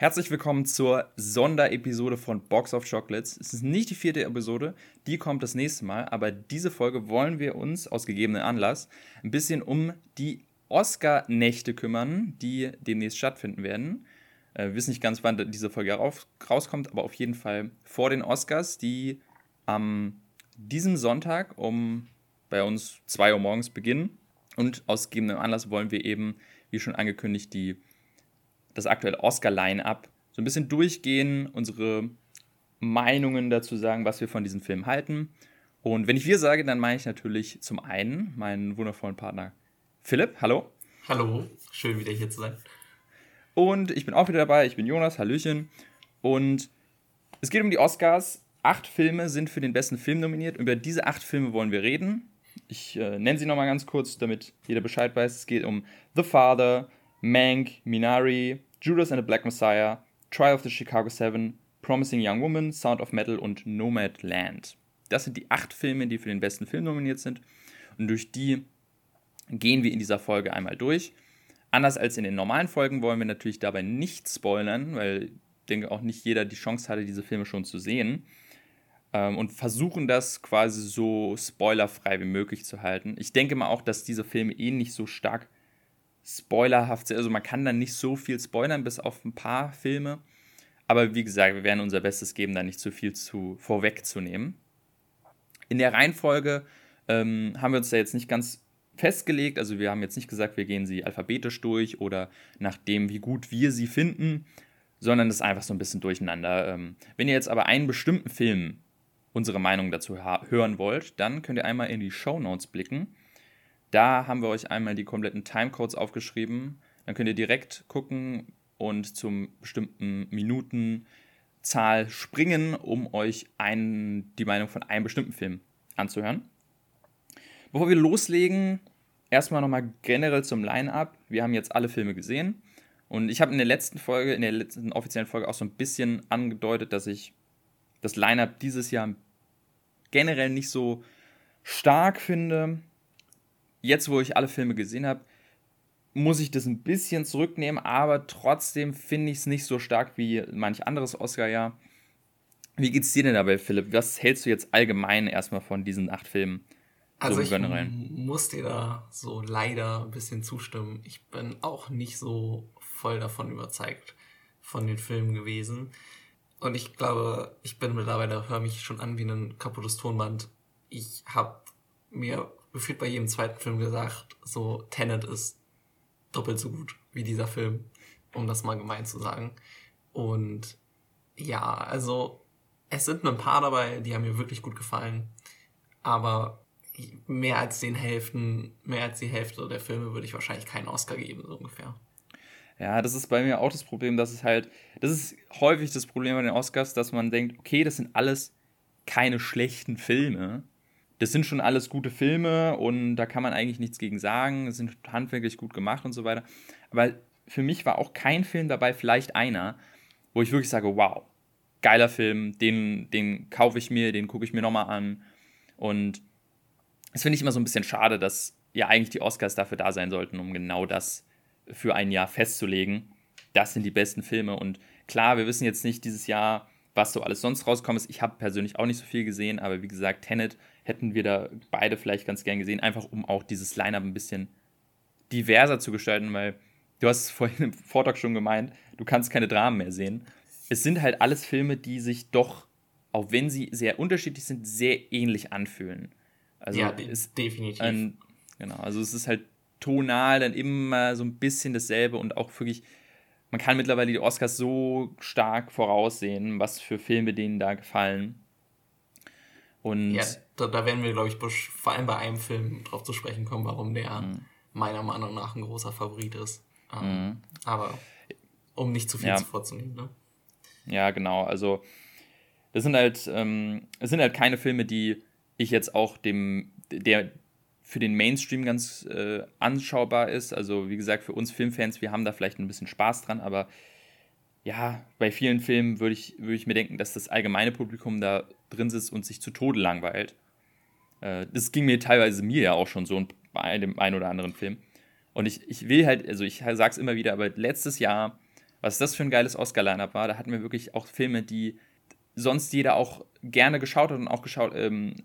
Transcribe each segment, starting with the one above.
Herzlich willkommen zur Sonderepisode von Box of Chocolates. Es ist nicht die vierte Episode, die kommt das nächste Mal, aber diese Folge wollen wir uns aus gegebenen Anlass ein bisschen um die Oscar-Nächte kümmern, die demnächst stattfinden werden. Äh, wir wissen nicht ganz, wann diese Folge rauskommt, aber auf jeden Fall vor den Oscars, die am diesem Sonntag um bei uns 2 Uhr morgens beginnen. Und aus gegebenem Anlass wollen wir eben, wie schon angekündigt, die das aktuelle Oscar-Line-Up so ein bisschen durchgehen, unsere Meinungen dazu sagen, was wir von diesem Film halten. Und wenn ich wir sage, dann meine ich natürlich zum einen meinen wundervollen Partner Philipp. Hallo. Hallo, schön wieder hier zu sein. Und ich bin auch wieder dabei. Ich bin Jonas. Hallöchen. Und es geht um die Oscars. Acht Filme sind für den besten Film nominiert. Über diese acht Filme wollen wir reden. Ich äh, nenne sie nochmal ganz kurz, damit jeder Bescheid weiß. Es geht um The Father, Mank, Minari, Judas and the Black Messiah, Trial of the Chicago Seven, Promising Young Woman, Sound of Metal und Nomad Land. Das sind die acht Filme, die für den besten Film nominiert sind. Und durch die gehen wir in dieser Folge einmal durch. Anders als in den normalen Folgen wollen wir natürlich dabei nicht spoilern, weil ich denke auch nicht jeder die Chance hatte, diese Filme schon zu sehen. Ähm, und versuchen das quasi so spoilerfrei wie möglich zu halten. Ich denke mal auch, dass diese Filme eh nicht so stark spoilerhaft sind. Also man kann dann nicht so viel spoilern, bis auf ein paar Filme. Aber wie gesagt, wir werden unser Bestes geben, da nicht zu viel zu vorwegzunehmen. In der Reihenfolge ähm, haben wir uns da jetzt nicht ganz festgelegt. Also wir haben jetzt nicht gesagt, wir gehen sie alphabetisch durch oder nach dem, wie gut wir sie finden, sondern das ist einfach so ein bisschen durcheinander. Ähm, wenn ihr jetzt aber einen bestimmten Film unsere Meinung dazu hören wollt, dann könnt ihr einmal in die Show Notes blicken. Da haben wir euch einmal die kompletten Timecodes aufgeschrieben. Dann könnt ihr direkt gucken und zum bestimmten Minutenzahl springen, um euch ein, die Meinung von einem bestimmten Film anzuhören. Bevor wir loslegen, erstmal nochmal generell zum Line-Up. Wir haben jetzt alle Filme gesehen. Und ich habe in der letzten Folge, in der letzten offiziellen Folge auch so ein bisschen angedeutet, dass ich das Line-Up dieses Jahr generell nicht so stark finde jetzt, wo ich alle Filme gesehen habe, muss ich das ein bisschen zurücknehmen, aber trotzdem finde ich es nicht so stark wie manch anderes Oscar-Jahr. Wie geht's dir denn dabei, Philipp? Was hältst du jetzt allgemein erstmal von diesen acht Filmen? Also so ich muss dir da so leider ein bisschen zustimmen. Ich bin auch nicht so voll davon überzeugt von den Filmen gewesen. Und ich glaube, ich bin mittlerweile, höre mich schon an wie ein kaputtes Tonband. Ich habe mir gefühlt bei jedem zweiten Film gesagt, so Tenet ist doppelt so gut wie dieser Film, um das mal gemein zu sagen. Und ja, also es sind nur ein paar dabei, die haben mir wirklich gut gefallen. Aber mehr als den Hälften, mehr als die Hälfte der Filme würde ich wahrscheinlich keinen Oscar geben, so ungefähr. Ja, das ist bei mir auch das Problem, dass es halt, das ist häufig das Problem bei den Oscars, dass man denkt, okay, das sind alles keine schlechten Filme, das sind schon alles gute Filme und da kann man eigentlich nichts gegen sagen. Es sind handwerklich gut gemacht und so weiter. Aber für mich war auch kein Film dabei, vielleicht einer, wo ich wirklich sage, wow, geiler Film, den, den kaufe ich mir, den gucke ich mir nochmal an. Und das finde ich immer so ein bisschen schade, dass ja eigentlich die Oscars dafür da sein sollten, um genau das für ein Jahr festzulegen. Das sind die besten Filme. Und klar, wir wissen jetzt nicht dieses Jahr, was so alles sonst rauskommt. Ich habe persönlich auch nicht so viel gesehen, aber wie gesagt, Tenet hätten wir da beide vielleicht ganz gern gesehen, einfach um auch dieses Line-Up ein bisschen diverser zu gestalten, weil du hast vorhin im Vortrag schon gemeint, du kannst keine Dramen mehr sehen. Es sind halt alles Filme, die sich doch, auch wenn sie sehr unterschiedlich sind, sehr ähnlich anfühlen. Also ja, ist definitiv. Ein, genau, also es ist halt tonal dann immer so ein bisschen dasselbe und auch wirklich, man kann mittlerweile die Oscars so stark voraussehen, was für Filme denen da gefallen. Und ja, da, da werden wir, glaube ich, vor allem bei einem Film drauf zu sprechen kommen, warum der mhm. meiner Meinung nach ein großer Favorit ist. Ähm, mhm. Aber um nicht zu viel ja. vorzunehmen. Ne? Ja, genau. Also das sind halt, ähm, das sind halt keine Filme, die ich jetzt auch dem, der für den Mainstream ganz äh, anschaubar ist. Also wie gesagt, für uns Filmfans, wir haben da vielleicht ein bisschen Spaß dran, aber ja, bei vielen Filmen würde ich, würd ich mir denken, dass das allgemeine Publikum da drin sitzt und sich zu Tode langweilt. Äh, das ging mir teilweise mir ja auch schon so bei dem einen oder anderen Film. Und ich, ich will halt, also ich sage es immer wieder, aber letztes Jahr was das für ein geiles Oscar-Line-Up war. Da hatten wir wirklich auch Filme, die sonst jeder auch gerne geschaut hat und auch geschaut, ähm,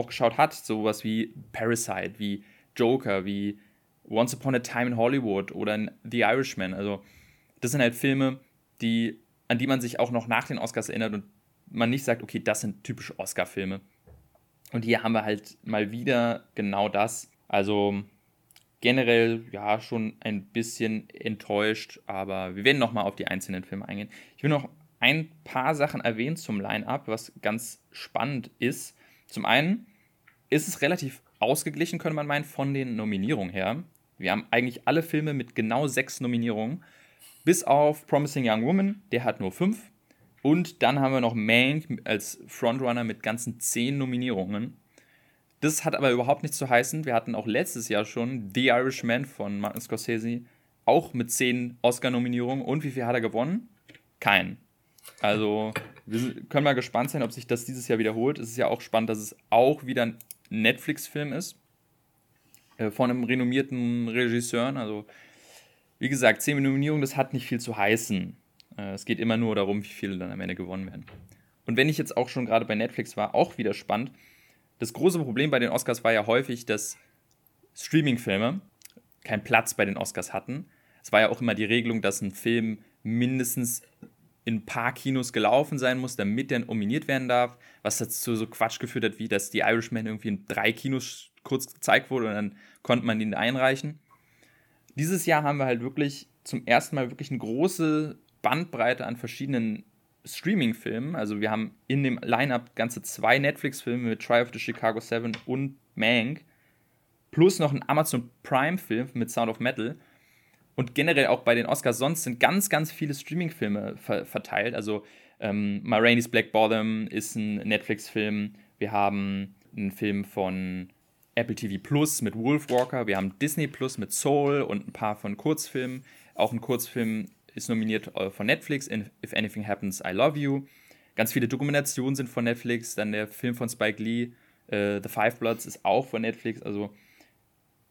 auch geschaut hat. Sowas wie Parasite, wie Joker, wie Once Upon a Time in Hollywood oder The Irishman. Also, das sind halt Filme, die, an die man sich auch noch nach den Oscars erinnert und man nicht sagt, okay, das sind typische Oscar-Filme. Und hier haben wir halt mal wieder genau das. Also generell ja schon ein bisschen enttäuscht, aber wir werden nochmal auf die einzelnen Filme eingehen. Ich will noch ein paar Sachen erwähnen zum Line-up, was ganz spannend ist. Zum einen ist es relativ ausgeglichen, könnte man meinen, von den Nominierungen her. Wir haben eigentlich alle Filme mit genau sechs Nominierungen, bis auf Promising Young Woman, der hat nur fünf. Und dann haben wir noch Mank als Frontrunner mit ganzen zehn Nominierungen. Das hat aber überhaupt nichts zu heißen. Wir hatten auch letztes Jahr schon The Irishman von Martin Scorsese, auch mit zehn Oscar-Nominierungen. Und wie viel hat er gewonnen? Keinen. Also, wir können mal gespannt sein, ob sich das dieses Jahr wiederholt. Es ist ja auch spannend, dass es auch wieder ein Netflix-Film ist. Äh, von einem renommierten Regisseur. Also, wie gesagt, zehn Nominierungen, das hat nicht viel zu heißen. Äh, es geht immer nur darum, wie viele dann am Ende gewonnen werden. Und wenn ich jetzt auch schon gerade bei Netflix war, auch wieder spannend. Das große Problem bei den Oscars war ja häufig, dass Streaming-Filme keinen Platz bei den Oscars hatten. Es war ja auch immer die Regelung, dass ein Film mindestens in ein paar Kinos gelaufen sein muss, damit er nominiert werden darf, was dazu so Quatsch geführt hat, wie dass die Irishman irgendwie in drei Kinos kurz gezeigt wurde und dann konnte man ihn einreichen. Dieses Jahr haben wir halt wirklich zum ersten Mal wirklich eine große Bandbreite an verschiedenen Streaming-Filmen. Also wir haben in dem Lineup ganze zwei Netflix-Filme mit Try of the Chicago 7 und Mank, plus noch ein Amazon Prime-Film mit Sound of Metal. Und generell auch bei den Oscars sonst sind ganz, ganz viele Streaming-Filme ver verteilt. Also ähm, Ma Rainey's Black Bottom ist ein Netflix-Film. Wir haben einen Film von Apple TV Plus mit Wolf Walker. Wir haben Disney Plus mit Soul und ein paar von Kurzfilmen. Auch ein Kurzfilm ist nominiert äh, von Netflix, If Anything Happens, I Love You. Ganz viele Dokumentationen sind von Netflix. Dann der Film von Spike Lee, äh, The Five Bloods, ist auch von Netflix. Also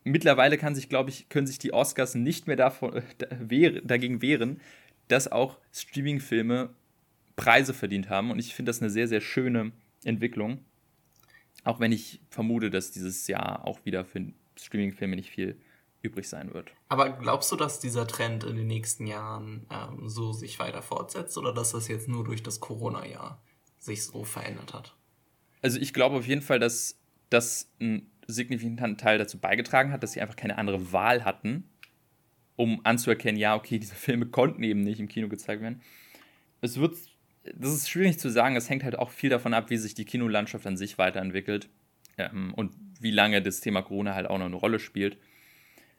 mittlerweile kann sich, glaube ich, können sich die Oscars nicht mehr davon, äh, dagegen wehren, dass auch Streaming-Filme Preise verdient haben. Und ich finde das eine sehr, sehr schöne Entwicklung. Auch wenn ich vermute, dass dieses Jahr auch wieder für Streaming-Filme nicht viel übrig sein wird. Aber glaubst du, dass dieser Trend in den nächsten Jahren ähm, so sich weiter fortsetzt oder dass das jetzt nur durch das Corona-Jahr sich so verändert hat? Also ich glaube auf jeden Fall, dass das ein signifikanten Teil dazu beigetragen hat, dass sie einfach keine andere Wahl hatten, um anzuerkennen, ja, okay, diese Filme konnten eben nicht im Kino gezeigt werden. Es wird, das ist schwierig zu sagen, es hängt halt auch viel davon ab, wie sich die Kinolandschaft an sich weiterentwickelt ähm, und wie lange das Thema Corona halt auch noch eine Rolle spielt.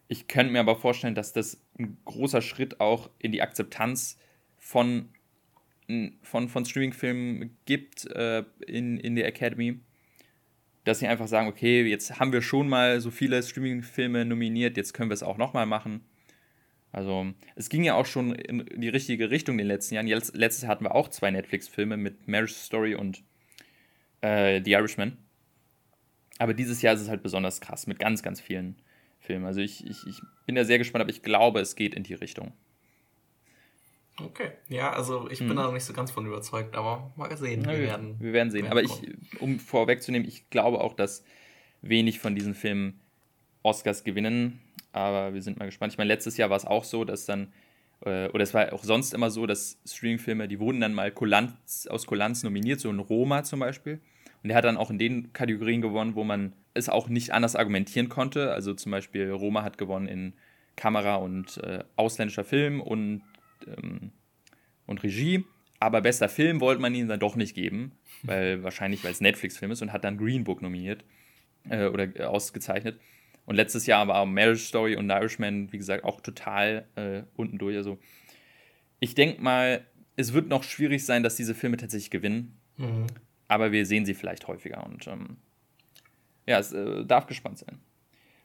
Ich könnte mir aber vorstellen, dass das ein großer Schritt auch in die Akzeptanz von, von, von Streaming-Filmen gibt äh, in, in der Academy. Dass sie einfach sagen, okay, jetzt haben wir schon mal so viele Streaming-Filme nominiert, jetzt können wir es auch nochmal machen. Also, es ging ja auch schon in die richtige Richtung in den letzten Jahren. Jetzt, letztes Jahr hatten wir auch zwei Netflix-Filme mit Marriage Story und äh, The Irishman. Aber dieses Jahr ist es halt besonders krass mit ganz, ganz vielen Film. Also ich, ich, ich bin da sehr gespannt, aber ich glaube, es geht in die Richtung. Okay, ja, also ich bin hm. da noch nicht so ganz von überzeugt, aber mal sehen. wir, werden, wir werden sehen. Aber ich, um vorwegzunehmen, ich glaube auch, dass wenig von diesen Filmen Oscars gewinnen. Aber wir sind mal gespannt. Ich meine, letztes Jahr war es auch so, dass dann, äh, oder es war auch sonst immer so, dass Streaming-Filme, die wurden dann mal Kulanz, aus Kulanz nominiert, so ein Roma zum Beispiel. Und der hat dann auch in den Kategorien gewonnen, wo man es auch nicht anders argumentieren konnte. Also zum Beispiel Roma hat gewonnen in Kamera und äh, ausländischer Film und, ähm, und Regie. Aber bester Film wollte man ihm dann doch nicht geben, weil wahrscheinlich, weil es Netflix-Film ist und hat dann Green Book nominiert äh, oder äh, ausgezeichnet. Und letztes Jahr war Marriage Story und Irishman, wie gesagt, auch total äh, unten durch. Also ich denke mal, es wird noch schwierig sein, dass diese Filme tatsächlich gewinnen. Mhm aber wir sehen sie vielleicht häufiger und ähm, ja, es äh, darf gespannt sein.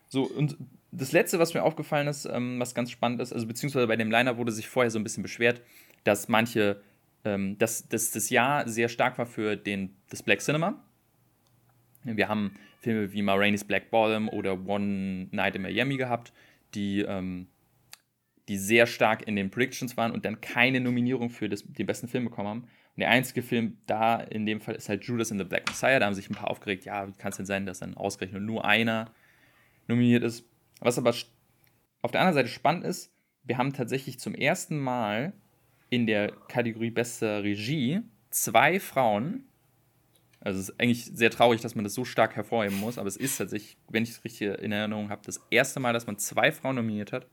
So, und das letzte, was mir aufgefallen ist, ähm, was ganz spannend ist, also beziehungsweise bei dem Liner wurde sich vorher so ein bisschen beschwert, dass manche, ähm, dass, dass das Jahr sehr stark war für den, das Black Cinema. Wir haben Filme wie Ma Black Bottom oder One Night in Miami gehabt, die ähm, die sehr stark in den Predictions waren und dann keine Nominierung für das, den besten Film bekommen haben. Und der einzige Film da in dem Fall ist halt Judas in the Black Messiah. Da haben sich ein paar aufgeregt, ja, wie kann es denn sein, dass dann ausgerechnet nur einer nominiert ist. Was aber auf der anderen Seite spannend ist, wir haben tatsächlich zum ersten Mal in der Kategorie bester Regie zwei Frauen. Also es ist eigentlich sehr traurig, dass man das so stark hervorheben muss, aber es ist tatsächlich, wenn ich es richtig in Erinnerung habe, das erste Mal, dass man zwei Frauen nominiert hat.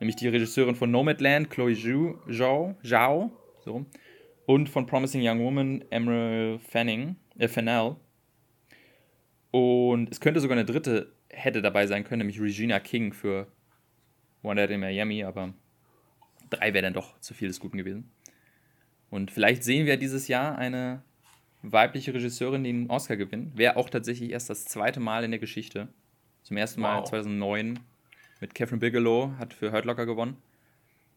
Nämlich die Regisseurin von Nomadland, Chloe Zhou, Zhao, Zhao so, und von Promising Young Woman, Emerald Fanning, äh, Fennell. Und es könnte sogar eine dritte hätte dabei sein können, nämlich Regina King für One Night in Miami, aber drei wäre dann doch zu viel des Guten gewesen. Und vielleicht sehen wir dieses Jahr eine weibliche Regisseurin, die einen Oscar gewinnt. Wäre auch tatsächlich erst das zweite Mal in der Geschichte. Zum ersten Mal wow. 2009 mit Catherine Bigelow, hat für Hurt Locker gewonnen.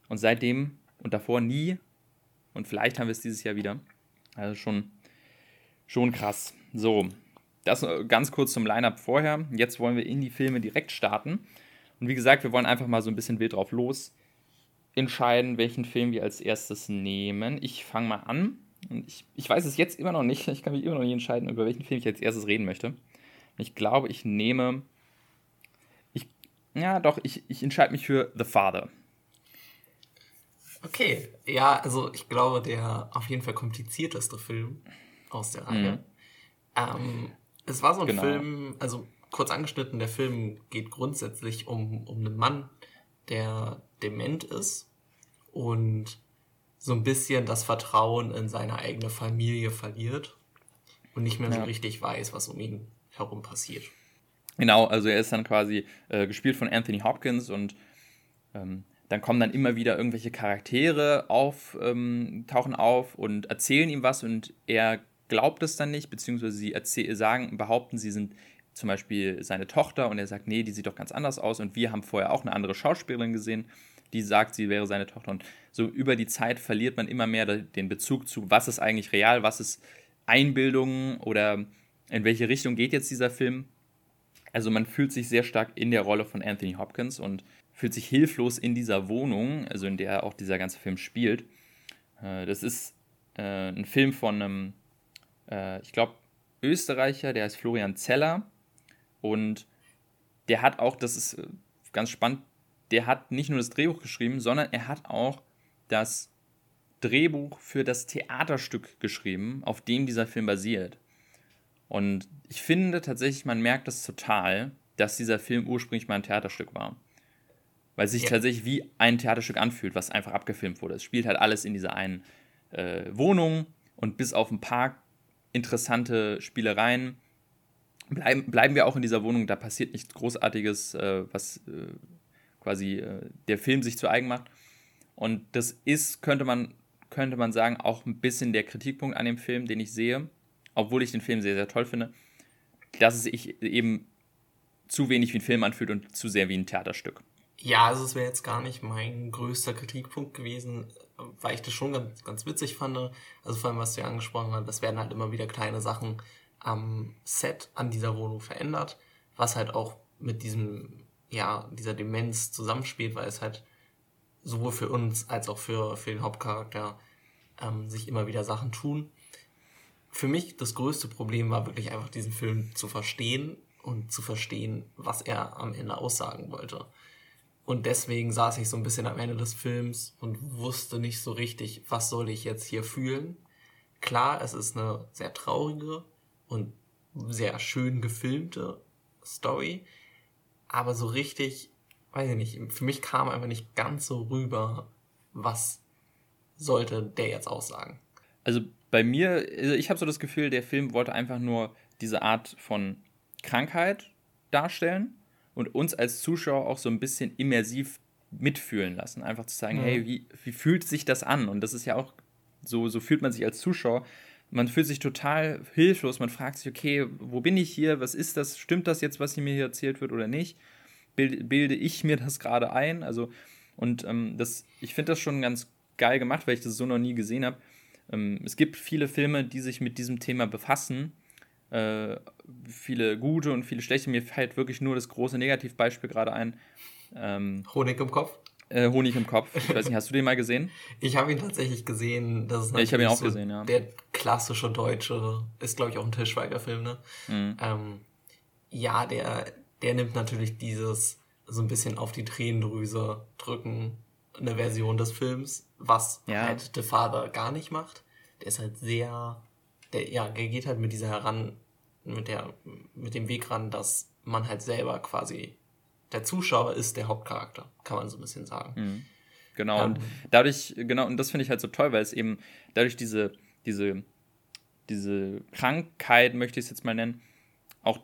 Und seitdem und davor nie. Und vielleicht haben wir es dieses Jahr wieder. Also schon, schon krass. So, das ganz kurz zum Line-Up vorher. Jetzt wollen wir in die Filme direkt starten. Und wie gesagt, wir wollen einfach mal so ein bisschen wild drauf los entscheiden, welchen Film wir als erstes nehmen. Ich fange mal an. Ich, ich weiß es jetzt immer noch nicht. Ich kann mich immer noch nicht entscheiden, über welchen Film ich als erstes reden möchte. Ich glaube, ich nehme. Ich, ja, doch, ich, ich entscheide mich für The Father. Okay, ja, also ich glaube, der auf jeden Fall komplizierteste Film aus der Reihe. Mhm. Ähm, es war so ein genau. Film, also kurz angeschnitten, der Film geht grundsätzlich um, um einen Mann, der dement ist und so ein bisschen das Vertrauen in seine eigene Familie verliert und nicht mehr ja. so richtig weiß, was um ihn herum passiert. Genau, also er ist dann quasi äh, gespielt von Anthony Hopkins und ähm, dann kommen dann immer wieder irgendwelche Charaktere auf, ähm, tauchen auf und erzählen ihm was und er glaubt es dann nicht, beziehungsweise sie sagen, behaupten, sie sind zum Beispiel seine Tochter und er sagt, nee, die sieht doch ganz anders aus und wir haben vorher auch eine andere Schauspielerin gesehen, die sagt, sie wäre seine Tochter und so über die Zeit verliert man immer mehr den Bezug zu, was ist eigentlich real, was ist Einbildung oder in welche Richtung geht jetzt dieser Film. Also man fühlt sich sehr stark in der Rolle von Anthony Hopkins und fühlt sich hilflos in dieser Wohnung, also in der auch dieser ganze Film spielt. Äh, das ist äh, ein Film von einem, äh, ich glaube, Österreicher, der heißt Florian Zeller und der hat auch, das ist ganz spannend, der hat nicht nur das Drehbuch geschrieben, sondern er hat auch das Drehbuch für das Theaterstück geschrieben, auf dem dieser Film basiert. Und ich finde tatsächlich, man merkt das total, dass dieser Film ursprünglich mal ein Theaterstück war. Weil es sich ja. tatsächlich wie ein Theaterstück anfühlt, was einfach abgefilmt wurde. Es spielt halt alles in dieser einen äh, Wohnung und bis auf ein paar interessante Spielereien bleiben, bleiben wir auch in dieser Wohnung. Da passiert nichts Großartiges, äh, was äh, quasi äh, der Film sich zu eigen macht. Und das ist, könnte man, könnte man sagen, auch ein bisschen der Kritikpunkt an dem Film, den ich sehe, obwohl ich den Film sehr, sehr toll finde, dass es sich eben zu wenig wie ein Film anfühlt und zu sehr wie ein Theaterstück. Ja, also es wäre jetzt gar nicht mein größter Kritikpunkt gewesen, weil ich das schon ganz, ganz witzig fand. Also vor allem, was du ja angesprochen hast, das werden halt immer wieder kleine Sachen am Set an dieser Wohnung verändert, was halt auch mit diesem, ja, dieser Demenz zusammenspielt, weil es halt sowohl für uns als auch für, für den Hauptcharakter ähm, sich immer wieder Sachen tun. Für mich das größte Problem war wirklich einfach diesen Film zu verstehen und zu verstehen, was er am Ende aussagen wollte. Und deswegen saß ich so ein bisschen am Ende des Films und wusste nicht so richtig, was soll ich jetzt hier fühlen. Klar, es ist eine sehr traurige und sehr schön gefilmte Story, aber so richtig, weiß ich nicht, für mich kam einfach nicht ganz so rüber, was sollte der jetzt aussagen. Also bei mir, also ich habe so das Gefühl, der Film wollte einfach nur diese Art von Krankheit darstellen und uns als Zuschauer auch so ein bisschen immersiv mitfühlen lassen. Einfach zu sagen, mhm. hey, wie, wie fühlt sich das an? Und das ist ja auch, so, so fühlt man sich als Zuschauer. Man fühlt sich total hilflos. Man fragt sich, okay, wo bin ich hier? Was ist das? Stimmt das jetzt, was hier mir hier erzählt wird oder nicht? Bilde, bilde ich mir das gerade ein? Also, und ähm, das, ich finde das schon ganz geil gemacht, weil ich das so noch nie gesehen habe. Ähm, es gibt viele Filme, die sich mit diesem Thema befassen äh, viele gute und viele schlechte. Mir fällt wirklich nur das große Negativbeispiel gerade ein. Ähm, Honig im Kopf? Äh, Honig im Kopf. Ich weiß nicht, hast du den mal gesehen? Ich habe ihn tatsächlich gesehen. Das ist ja, ich habe ihn auch so gesehen, ja. Der klassische deutsche, ist glaube ich auch ein Tischweiger-Film, ne? Mhm. Ähm, ja, der, der nimmt natürlich dieses so ein bisschen auf die Tränendrüse drücken, eine Version des Films, was Ja. halt The Father gar nicht macht. Der ist halt sehr, der, ja, der geht halt mit dieser heran, mit der, mit dem Weg ran, dass man halt selber quasi, der Zuschauer ist der Hauptcharakter, kann man so ein bisschen sagen. Genau, Ja. und dadurch, genau, und das finde ich halt so toll, weil es eben dadurch diese, diese, diese Krankheit, möchte ich es jetzt mal nennen, auch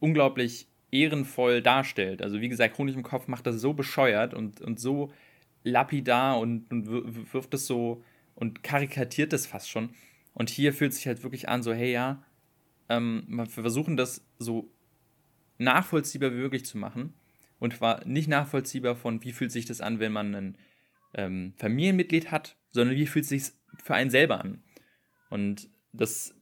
unglaublich ehrenvoll darstellt. Also wie gesagt, Honig im Kopf macht das so bescheuert und, und so lapidar und, und wir- wirft es so und karikatiert es fast schon. Und hier fühlt sich halt wirklich an, so, hey ja, ähm, wir versuchen das so nachvollziehbar wie möglich zu machen. Und zwar nicht nachvollziehbar von, wie fühlt sich das an, wenn man ein ähm, Familienmitglied hat, sondern wie fühlt sich für einen selber an. Und das,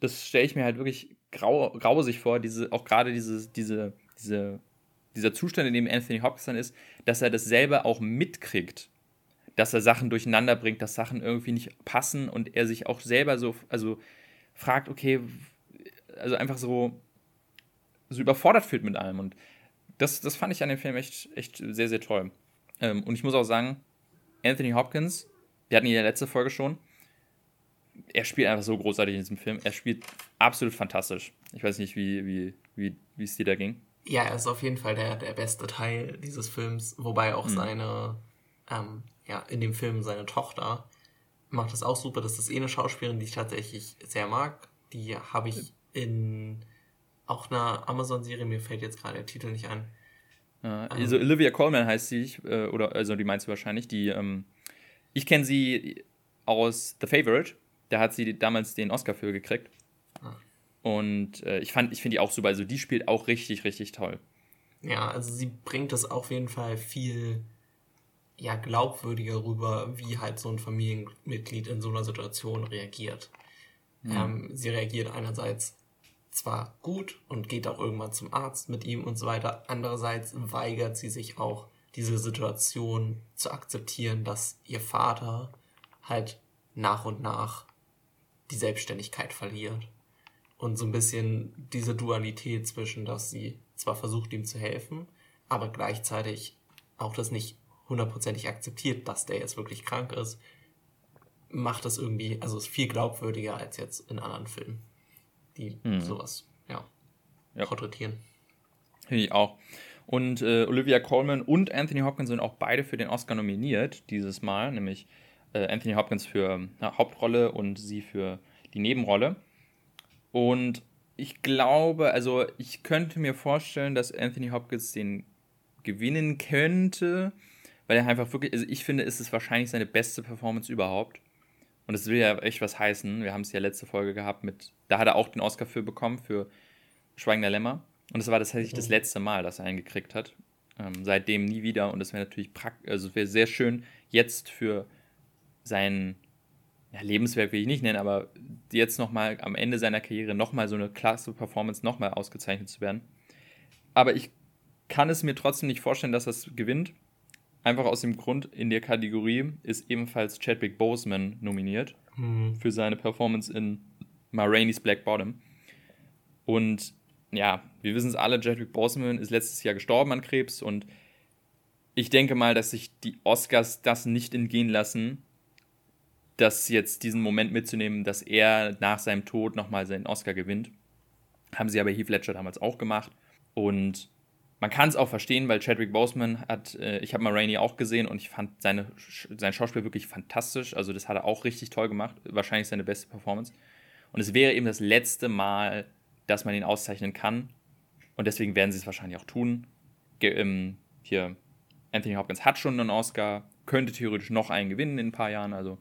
das stelle ich mir halt wirklich grau, grausig vor, diese, auch gerade diese, diese, diese, dieser Zustand, in dem Anthony Hopkins dann ist, dass er das selber auch mitkriegt, dass er Sachen durcheinander bringt, dass Sachen irgendwie nicht passen und er sich auch selber so, also fragt, okay, also einfach so, so überfordert fühlt mit allem. Und das, das fand ich an dem Film echt, echt sehr, sehr toll. Ähm, und ich muss auch sagen, Anthony Hopkins, wir hatten ihn in der letzten Folge schon, er spielt einfach so großartig in diesem Film. Er spielt absolut fantastisch. Ich weiß nicht, wie, wie, wie, wie es dir da ging. Ja, er ist auf jeden Fall der, der beste Teil dieses Films, wobei auch seine, ähm, ja, in dem Film seine Tochter macht das auch super. Das ist eh eine Schauspielerin, die ich tatsächlich sehr mag. Die habe ich in auch einer Amazon-Serie, mir fällt jetzt gerade der Titel nicht ein. Äh, also Olivia Colman heißt sie, ich, äh, oder also die meinst du wahrscheinlich. Die, ähm, ich kenne sie aus The Favorite. Da hat sie damals den Oscar für gekriegt. Ah. Und äh, ich fand, ich finde die auch super. Also die spielt auch richtig, richtig toll. Ja, also sie bringt das auf jeden Fall viel ja, glaubwürdiger rüber, wie halt so ein Familienmitglied in so einer Situation reagiert. Ähm, sie reagiert einerseits zwar gut und geht auch irgendwann zum Arzt mit ihm und so weiter, andererseits weigert sie sich auch, diese Situation zu akzeptieren, dass ihr Vater halt nach und nach die Selbstständigkeit verliert. Und so ein bisschen diese Dualität zwischen, dass sie zwar versucht, ihm zu helfen, aber gleichzeitig auch das nicht hundertprozentig akzeptiert, dass der jetzt wirklich krank ist, macht das irgendwie, also ist viel glaubwürdiger als jetzt in anderen Filmen, die sowas, ja, Ja. porträtieren. Finde ich auch. Und äh, Olivia Colman und Anthony Hopkins sind auch beide für den Oscar nominiert dieses Mal, nämlich äh, Anthony Hopkins für ja, Hauptrolle und sie für die Nebenrolle. Und ich glaube, also ich könnte mir vorstellen, dass Anthony Hopkins den gewinnen könnte, weil er einfach wirklich, also ich finde, es ist wahrscheinlich seine beste Performance überhaupt. Und es will ja echt was heißen. Wir haben es ja letzte Folge gehabt mit, da hat er auch den Oscar für bekommen, für Schweigender Lämmer. Und das war tatsächlich das letzte Mal, dass er einen gekriegt hat. Ähm, seitdem nie wieder. Und das wäre natürlich praktisch, also es wäre sehr schön, jetzt für sein ja, Lebenswerk will ich nicht nennen, aber jetzt nochmal am Ende seiner Karriere nochmal so eine klasse Performance nochmal ausgezeichnet zu werden. Aber ich kann es mir trotzdem nicht vorstellen, dass das gewinnt. Einfach aus dem Grund, in der Kategorie ist ebenfalls Chadwick Boseman nominiert für seine Performance in Ma Rainey's Black Bottom. Und ja, wir wissen es alle, Chadwick Boseman ist letztes Jahr gestorben an Krebs und ich denke mal, dass sich die Oscars das nicht entgehen lassen, das jetzt diesen Moment mitzunehmen, dass er nach seinem Tod nochmal seinen Oscar gewinnt. Haben sie aber Heath Ledger damals auch gemacht. Und man kann es auch verstehen, weil Chadwick Boseman hat, äh, ich habe mal Rainey auch gesehen und ich fand seine, sein Schauspiel wirklich fantastisch. Also das hat er auch richtig toll gemacht. Wahrscheinlich seine beste Performance. Und es wäre eben das letzte Mal, dass man ihn auszeichnen kann. Und deswegen werden sie es wahrscheinlich auch tun. Ge ähm, hier, Anthony Hopkins hat schon einen Oscar, könnte theoretisch noch einen gewinnen in ein paar Jahren. Also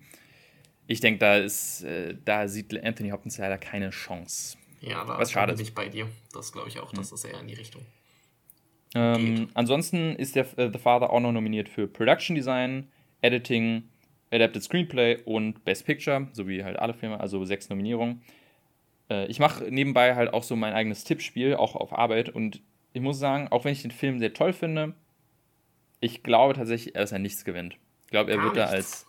ich denke, da ist, äh, da sieht Anthony Hopkins leider keine Chance. Ja, da, Was schade bin ist. ich bei dir. Das glaube ich auch, das ist eher in die Richtung. Ähm, ansonsten ist der äh, The Father auch noch nominiert für Production Design, Editing, Adapted Screenplay und Best Picture, sowie halt alle Filme, also sechs Nominierungen. Äh, ich mache nebenbei halt auch so mein eigenes Tippspiel, auch auf Arbeit. Und ich muss sagen, auch wenn ich den Film sehr toll finde, ich glaube tatsächlich, dass er nichts gewinnt. Ich glaube, er Gar wird nichts. da als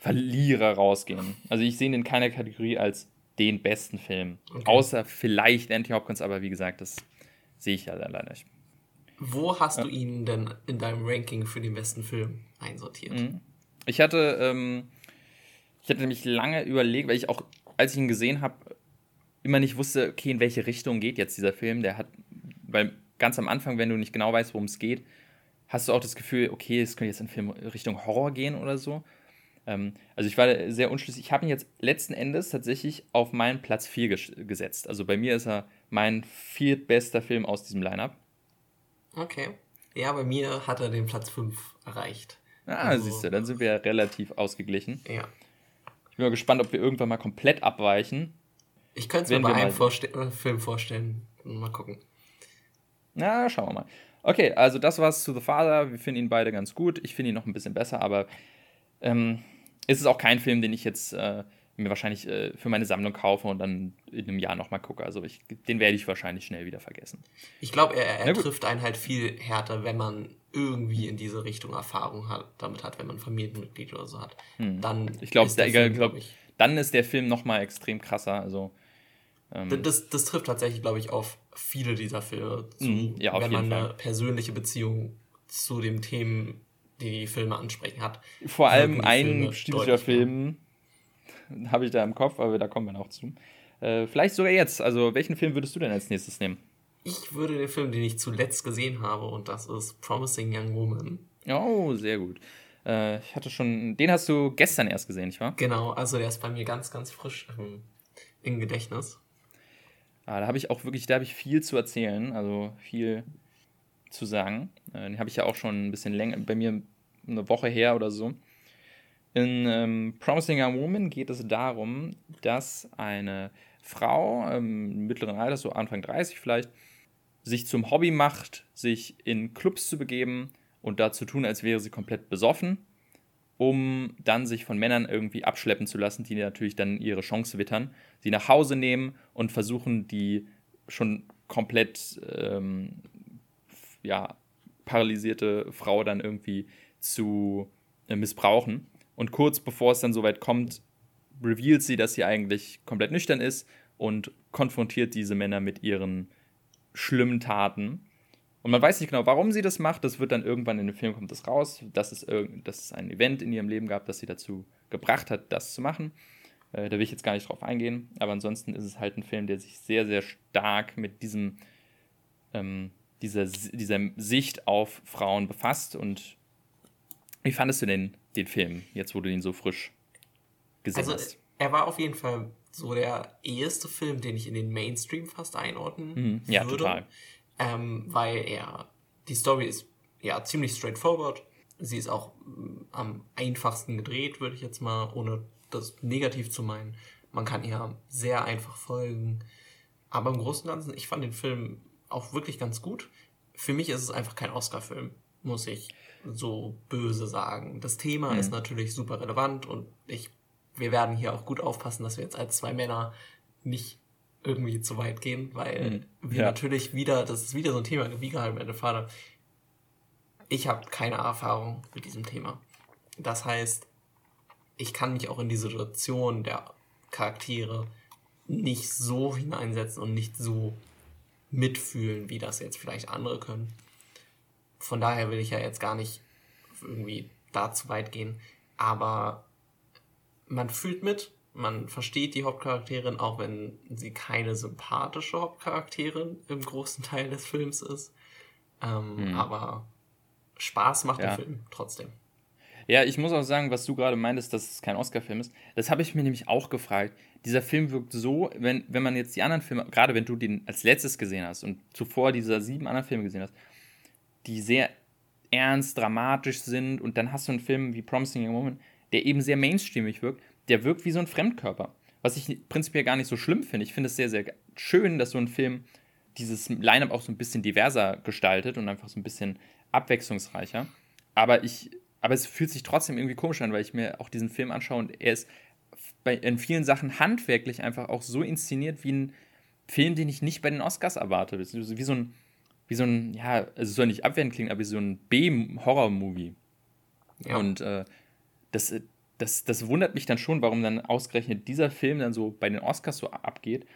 Verlierer rausgehen. Also ich sehe ihn in keiner Kategorie als den besten Film. Okay. Außer vielleicht Anthony Hopkins, aber wie gesagt, das sehe ich ja leider nicht. Wo hast ja. du ihn denn in deinem Ranking für den besten Film einsortiert? Mhm. Ich hatte, ähm, ich hatte nämlich lange überlegt, weil ich auch, als ich ihn gesehen habe, immer nicht wusste, okay, in welche Richtung geht jetzt dieser Film. Der hat, weil ganz am Anfang, wenn du nicht genau weißt, worum es geht, hast du auch das Gefühl, okay, es könnte jetzt in Film Richtung Horror gehen oder so. Ähm, also ich war sehr unschlüssig. Ich habe ihn jetzt letzten Endes tatsächlich auf meinen Platz 4 ges gesetzt. Also bei mir ist er mein viertbester Film aus diesem Lineup. Okay. Ja, bei mir hat er den Platz 5 erreicht. Ah, also, siehst du, dann sind wir ja relativ ausgeglichen. Ja. Ich bin mal gespannt, ob wir irgendwann mal komplett abweichen. Ich könnte es mir bei einem Vorste äh, Film vorstellen. Mal gucken. Na, schauen wir mal. Okay, also das war's zu The Father. Wir finden ihn beide ganz gut. Ich finde ihn noch ein bisschen besser, aber ähm, ist es auch kein Film, den ich jetzt äh, mir wahrscheinlich äh, für meine Sammlung kaufe und dann in einem Jahr nochmal gucke. Also ich, den werde ich wahrscheinlich schnell wieder vergessen. Ich glaube, er, er trifft einen halt viel härter, wenn man irgendwie in diese Richtung Erfahrung hat, damit hat, wenn man Familienmitglied oder so hat. Hm. Dann ich glaube, glaub, dann ist der Film nochmal extrem krasser. Also ähm, das, das trifft tatsächlich, glaube ich, auf viele dieser Filme zu, hm, ja, wenn man Fall. eine persönliche Beziehung zu den Themen, die die Filme ansprechen hat. Vor allem ein bestimmter Film, habe ich da im Kopf, aber da kommen wir noch zu. Äh, vielleicht sogar jetzt. Also, welchen Film würdest du denn als nächstes nehmen? Ich würde den Film, den ich zuletzt gesehen habe, und das ist Promising Young Woman. Oh, sehr gut. Äh, ich hatte schon, den hast du gestern erst gesehen, nicht wahr? Genau, also der ist bei mir ganz, ganz frisch ähm, im Gedächtnis. Ah, da habe ich auch wirklich, da habe ich viel zu erzählen, also viel zu sagen. Äh, den habe ich ja auch schon ein bisschen länger, bei mir eine Woche her oder so. In ähm, Promising Young Woman geht es darum, dass eine Frau ähm, mittleren Alters, so Anfang 30 vielleicht, sich zum Hobby macht, sich in Clubs zu begeben und da zu tun, als wäre sie komplett besoffen, um dann sich von Männern irgendwie abschleppen zu lassen, die natürlich dann ihre Chance wittern, sie nach Hause nehmen und versuchen, die schon komplett ähm, ja, paralysierte Frau dann irgendwie zu äh, missbrauchen. Und kurz bevor es dann soweit kommt, revealt sie, dass sie eigentlich komplett nüchtern ist und konfrontiert diese Männer mit ihren schlimmen Taten. Und man weiß nicht genau, warum sie das macht. Das wird dann irgendwann in dem Film kommt das raus, dass es, dass es ein Event in ihrem Leben gab, das sie dazu gebracht hat, das zu machen. Äh, da will ich jetzt gar nicht drauf eingehen. Aber ansonsten ist es halt ein Film, der sich sehr, sehr stark mit diesem, ähm, dieser, dieser Sicht auf Frauen befasst. Und wie fandest du denn den Film, jetzt wo du ihn so frisch gesehen also, hast? Er war auf jeden Fall so der erste Film, den ich in den Mainstream fast einordnen mhm, ja, würde. Total. Ähm, weil er, die Story ist ja ziemlich straightforward. Sie ist auch mm, am einfachsten gedreht, würde ich jetzt mal, ohne das negativ zu meinen. Man kann ihr sehr einfach folgen. Aber im Großen und Ganzen, ich fand den Film auch wirklich ganz gut. Für mich ist es einfach kein Oscar-Film, muss ich so böse sagen. Das Thema mhm. ist natürlich super relevant und ich, wir werden hier auch gut aufpassen, dass wir jetzt als zwei Männer nicht irgendwie zu weit gehen, weil mhm. wir ja. natürlich wieder, das ist wieder so ein Thema, wie geheim meine Vater. Ich habe keine Erfahrung mit diesem Thema. Das heißt, ich kann mich auch in die Situation der Charaktere nicht so hineinsetzen und nicht so mitfühlen, wie das jetzt vielleicht andere können von daher will ich ja jetzt gar nicht irgendwie da zu weit gehen. Aber man fühlt mit, man versteht die Hauptcharakterin, auch wenn sie keine sympathische Hauptcharakterin im großen Teil des Films ist. Ähm, hm. Aber Spaß macht ja. der Film trotzdem. Ja, ich muss auch sagen, was du gerade meintest, dass es kein Oscar-Film ist, das habe ich mir nämlich auch gefragt. Dieser Film wirkt so, wenn, wenn man jetzt die anderen Filme, gerade wenn du den als letztes gesehen hast und zuvor diese sieben anderen Filme gesehen hast, die sehr ernst, dramatisch sind. Und dann hast du einen Film wie Promising Young Woman, der eben sehr mainstreamig wirkt. Der wirkt wie so ein Fremdkörper. Was ich prinzipiell gar nicht so schlimm finde. Ich finde es sehr, sehr schön, dass so ein Film dieses Line-Up auch so ein bisschen diverser gestaltet und einfach so ein bisschen abwechslungsreicher. Aber ich, aber es fühlt sich trotzdem irgendwie komisch an, weil ich mir auch diesen Film anschaue und er ist bei, in vielen Sachen handwerklich einfach auch so inszeniert wie ein Film, den ich nicht bei den Oscars erwarte. Wie so ein, wie so ein, ja, es soll nicht abwertend klingen, aber wie so ein B-Horror-Movie. Ja. Und äh, das, das, das wundert mich dann schon, warum dann ausgerechnet dieser Film dann so bei den Oscars so abgeht.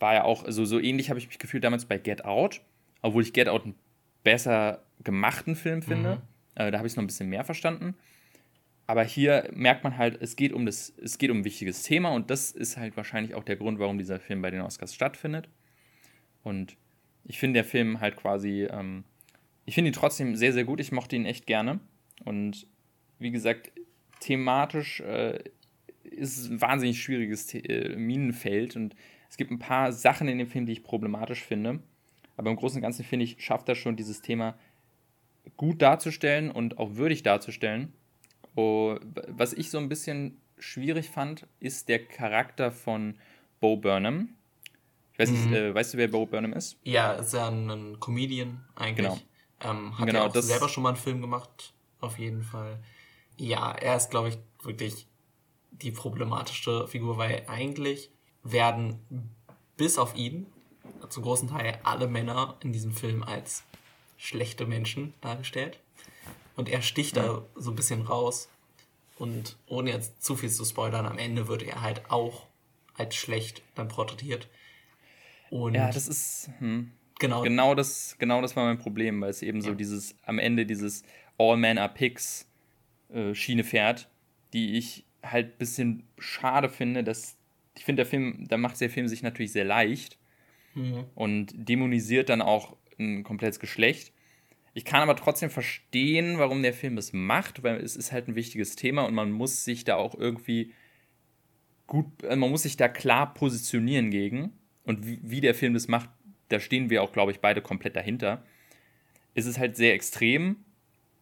War ja auch, also so ähnlich habe ich mich gefühlt damals bei Get Out, obwohl ich Get Out einen besser gemachten Film finde. Mhm. Äh, da habe ich es noch ein bisschen mehr verstanden. Aber hier merkt man halt, es geht um das, es geht um ein wichtiges Thema und das ist halt wahrscheinlich auch der Grund, warum dieser Film bei den Oscars stattfindet. Und ich finde der Film halt quasi, ähm, ich finde ihn trotzdem sehr, sehr gut. Ich mochte ihn echt gerne. Und wie gesagt, thematisch äh, ist es ein wahnsinnig schwieriges äh, Minenfeld und es gibt ein paar Sachen in dem Film, die ich problematisch finde. Aber im Großen und Ganzen finde ich, schafft er schon dieses Thema gut darzustellen und auch würdig darzustellen. Oh, was ich so ein bisschen schwierig fand, ist der Charakter von Bo Burnham. Weiß nicht, mhm. äh, weißt du, wer Bo Burnham ist? Ja, ist ja ein, ein Comedian eigentlich. Genau. Ähm, hat genau, ja auch selber schon mal einen Film gemacht, auf jeden Fall. Ja, er ist, glaube ich, wirklich die problematischste Figur, weil eigentlich werden bis auf ihn zum großen Teil alle Männer in diesem Film als schlechte Menschen dargestellt. Und er sticht ja. da so ein bisschen raus. Und ohne jetzt zu viel zu spoilern, am Ende wird er halt auch als schlecht dann porträtiert. Und ja, das ist hm. genau. Genau das, genau das war mein Problem, weil es eben ja. so dieses am Ende dieses All Men are Pigs äh, Schiene fährt, die ich halt ein bisschen schade finde, dass ich finde, der Film, da macht der Film sich natürlich sehr leicht mhm. und dämonisiert dann auch ein komplettes Geschlecht. Ich kann aber trotzdem verstehen, warum der Film es macht, weil es ist halt ein wichtiges Thema und man muss sich da auch irgendwie gut, äh, man muss sich da klar positionieren gegen. Und wie, wie der Film das macht, da stehen wir auch, glaube ich, beide komplett dahinter. Es ist halt sehr extrem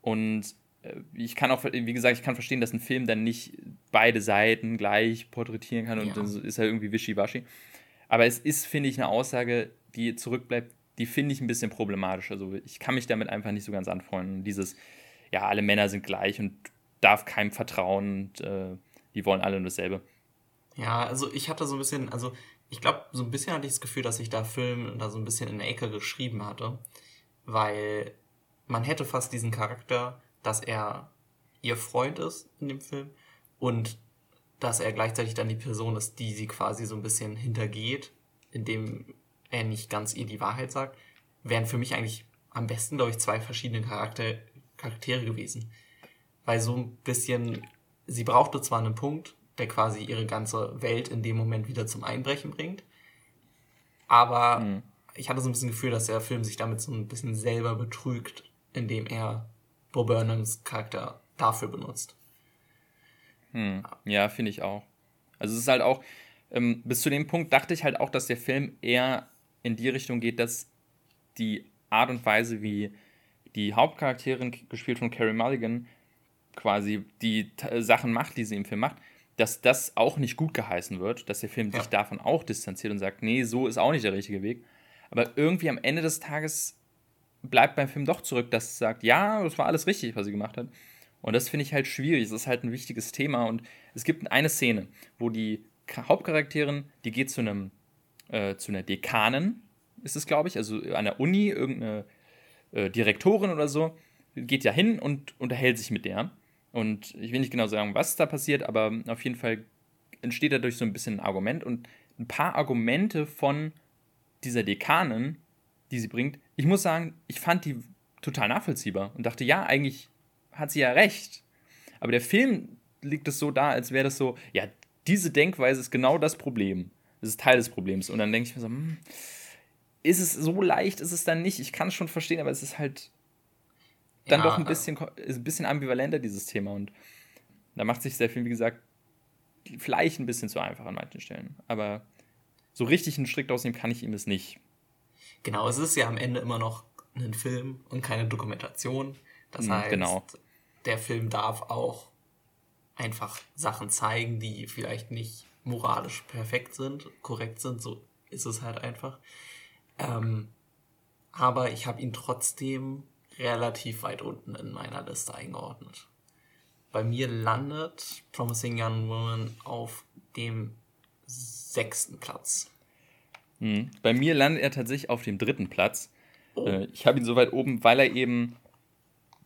und äh, ich kann auch, wie gesagt, ich kann verstehen, dass ein Film dann nicht beide Seiten gleich porträtieren kann und ja. dann ist er irgendwie wischiwaschi. Aber es ist, finde ich, eine Aussage, die zurückbleibt, die finde ich ein bisschen problematisch. Also ich kann mich damit einfach nicht so ganz anfreunden. Dieses, ja, alle Männer sind gleich und darf keinem vertrauen und äh, die wollen alle nur dasselbe. Ja, also ich hatte so ein bisschen, also ich glaube, so ein bisschen hatte ich das Gefühl, dass ich da Film da so ein bisschen in der Ecke geschrieben hatte, weil man hätte fast diesen Charakter, dass er ihr Freund ist in dem Film und dass er gleichzeitig dann die Person ist, die sie quasi so ein bisschen hintergeht, indem er nicht ganz ihr die Wahrheit sagt, wären für mich eigentlich am besten, glaube ich, zwei verschiedene Charakter Charaktere gewesen. Weil so ein bisschen, sie brauchte zwar einen Punkt, der quasi ihre ganze Welt in dem Moment wieder zum Einbrechen bringt. Aber mhm. ich hatte so ein bisschen Gefühl, dass der Film sich damit so ein bisschen selber betrügt, indem er Bo Burnhams Charakter dafür benutzt. Hm. Ja, finde ich auch. Also es ist halt auch, ähm, bis zu dem Punkt dachte ich halt auch, dass der Film eher in die Richtung geht, dass die Art und Weise, wie die Hauptcharakterin, gespielt von Carrie Mulligan, quasi die Sachen macht, die sie im Film macht, dass das auch nicht gut geheißen wird, dass der Film ja. sich davon auch distanziert und sagt, nee, so ist auch nicht der richtige Weg. Aber irgendwie am Ende des Tages bleibt beim Film doch zurück, dass es sagt, ja, das war alles richtig, was sie gemacht hat. Und das finde ich halt schwierig. Das ist halt ein wichtiges Thema. Und es gibt eine Szene, wo die Hauptcharakterin, die geht zu einem, äh, zu einer Dekanin, ist es, glaube ich, also an der Uni, irgendeine äh, Direktorin oder so, geht ja hin und unterhält sich mit der. Und ich will nicht genau sagen, was da passiert, aber auf jeden Fall entsteht dadurch so ein bisschen ein Argument und ein paar Argumente von dieser Dekanin, die sie bringt. Ich muss sagen, ich fand die total nachvollziehbar und dachte, ja, eigentlich hat sie ja recht. Aber der Film liegt es so da, als wäre das so, ja, diese Denkweise ist genau das Problem. Das ist Teil des Problems. Und dann denke ich mir so, hm, ist es so leicht, ist es dann nicht. Ich kann es schon verstehen, aber es ist halt dann ja, doch ein bisschen, ist ein bisschen ambivalenter, dieses Thema. Und da macht sich der Film, wie gesagt, vielleicht ein bisschen zu einfach an manchen Stellen. Aber so richtig einen Strick draus nehmen kann ich ihm es nicht. Genau, es ist ja am Ende immer noch ein Film und keine Dokumentation. Das mhm, heißt, genau. der Film darf auch einfach Sachen zeigen, die vielleicht nicht moralisch perfekt sind, korrekt sind. So ist es halt einfach. Ähm, aber ich habe ihn trotzdem relativ weit unten in meiner Liste eingeordnet. Bei mir landet Promising Young Woman auf dem sechsten Platz. Mhm. Bei mir landet er tatsächlich auf dem dritten Platz. Oh. Äh, ich habe ihn so weit oben, weil er eben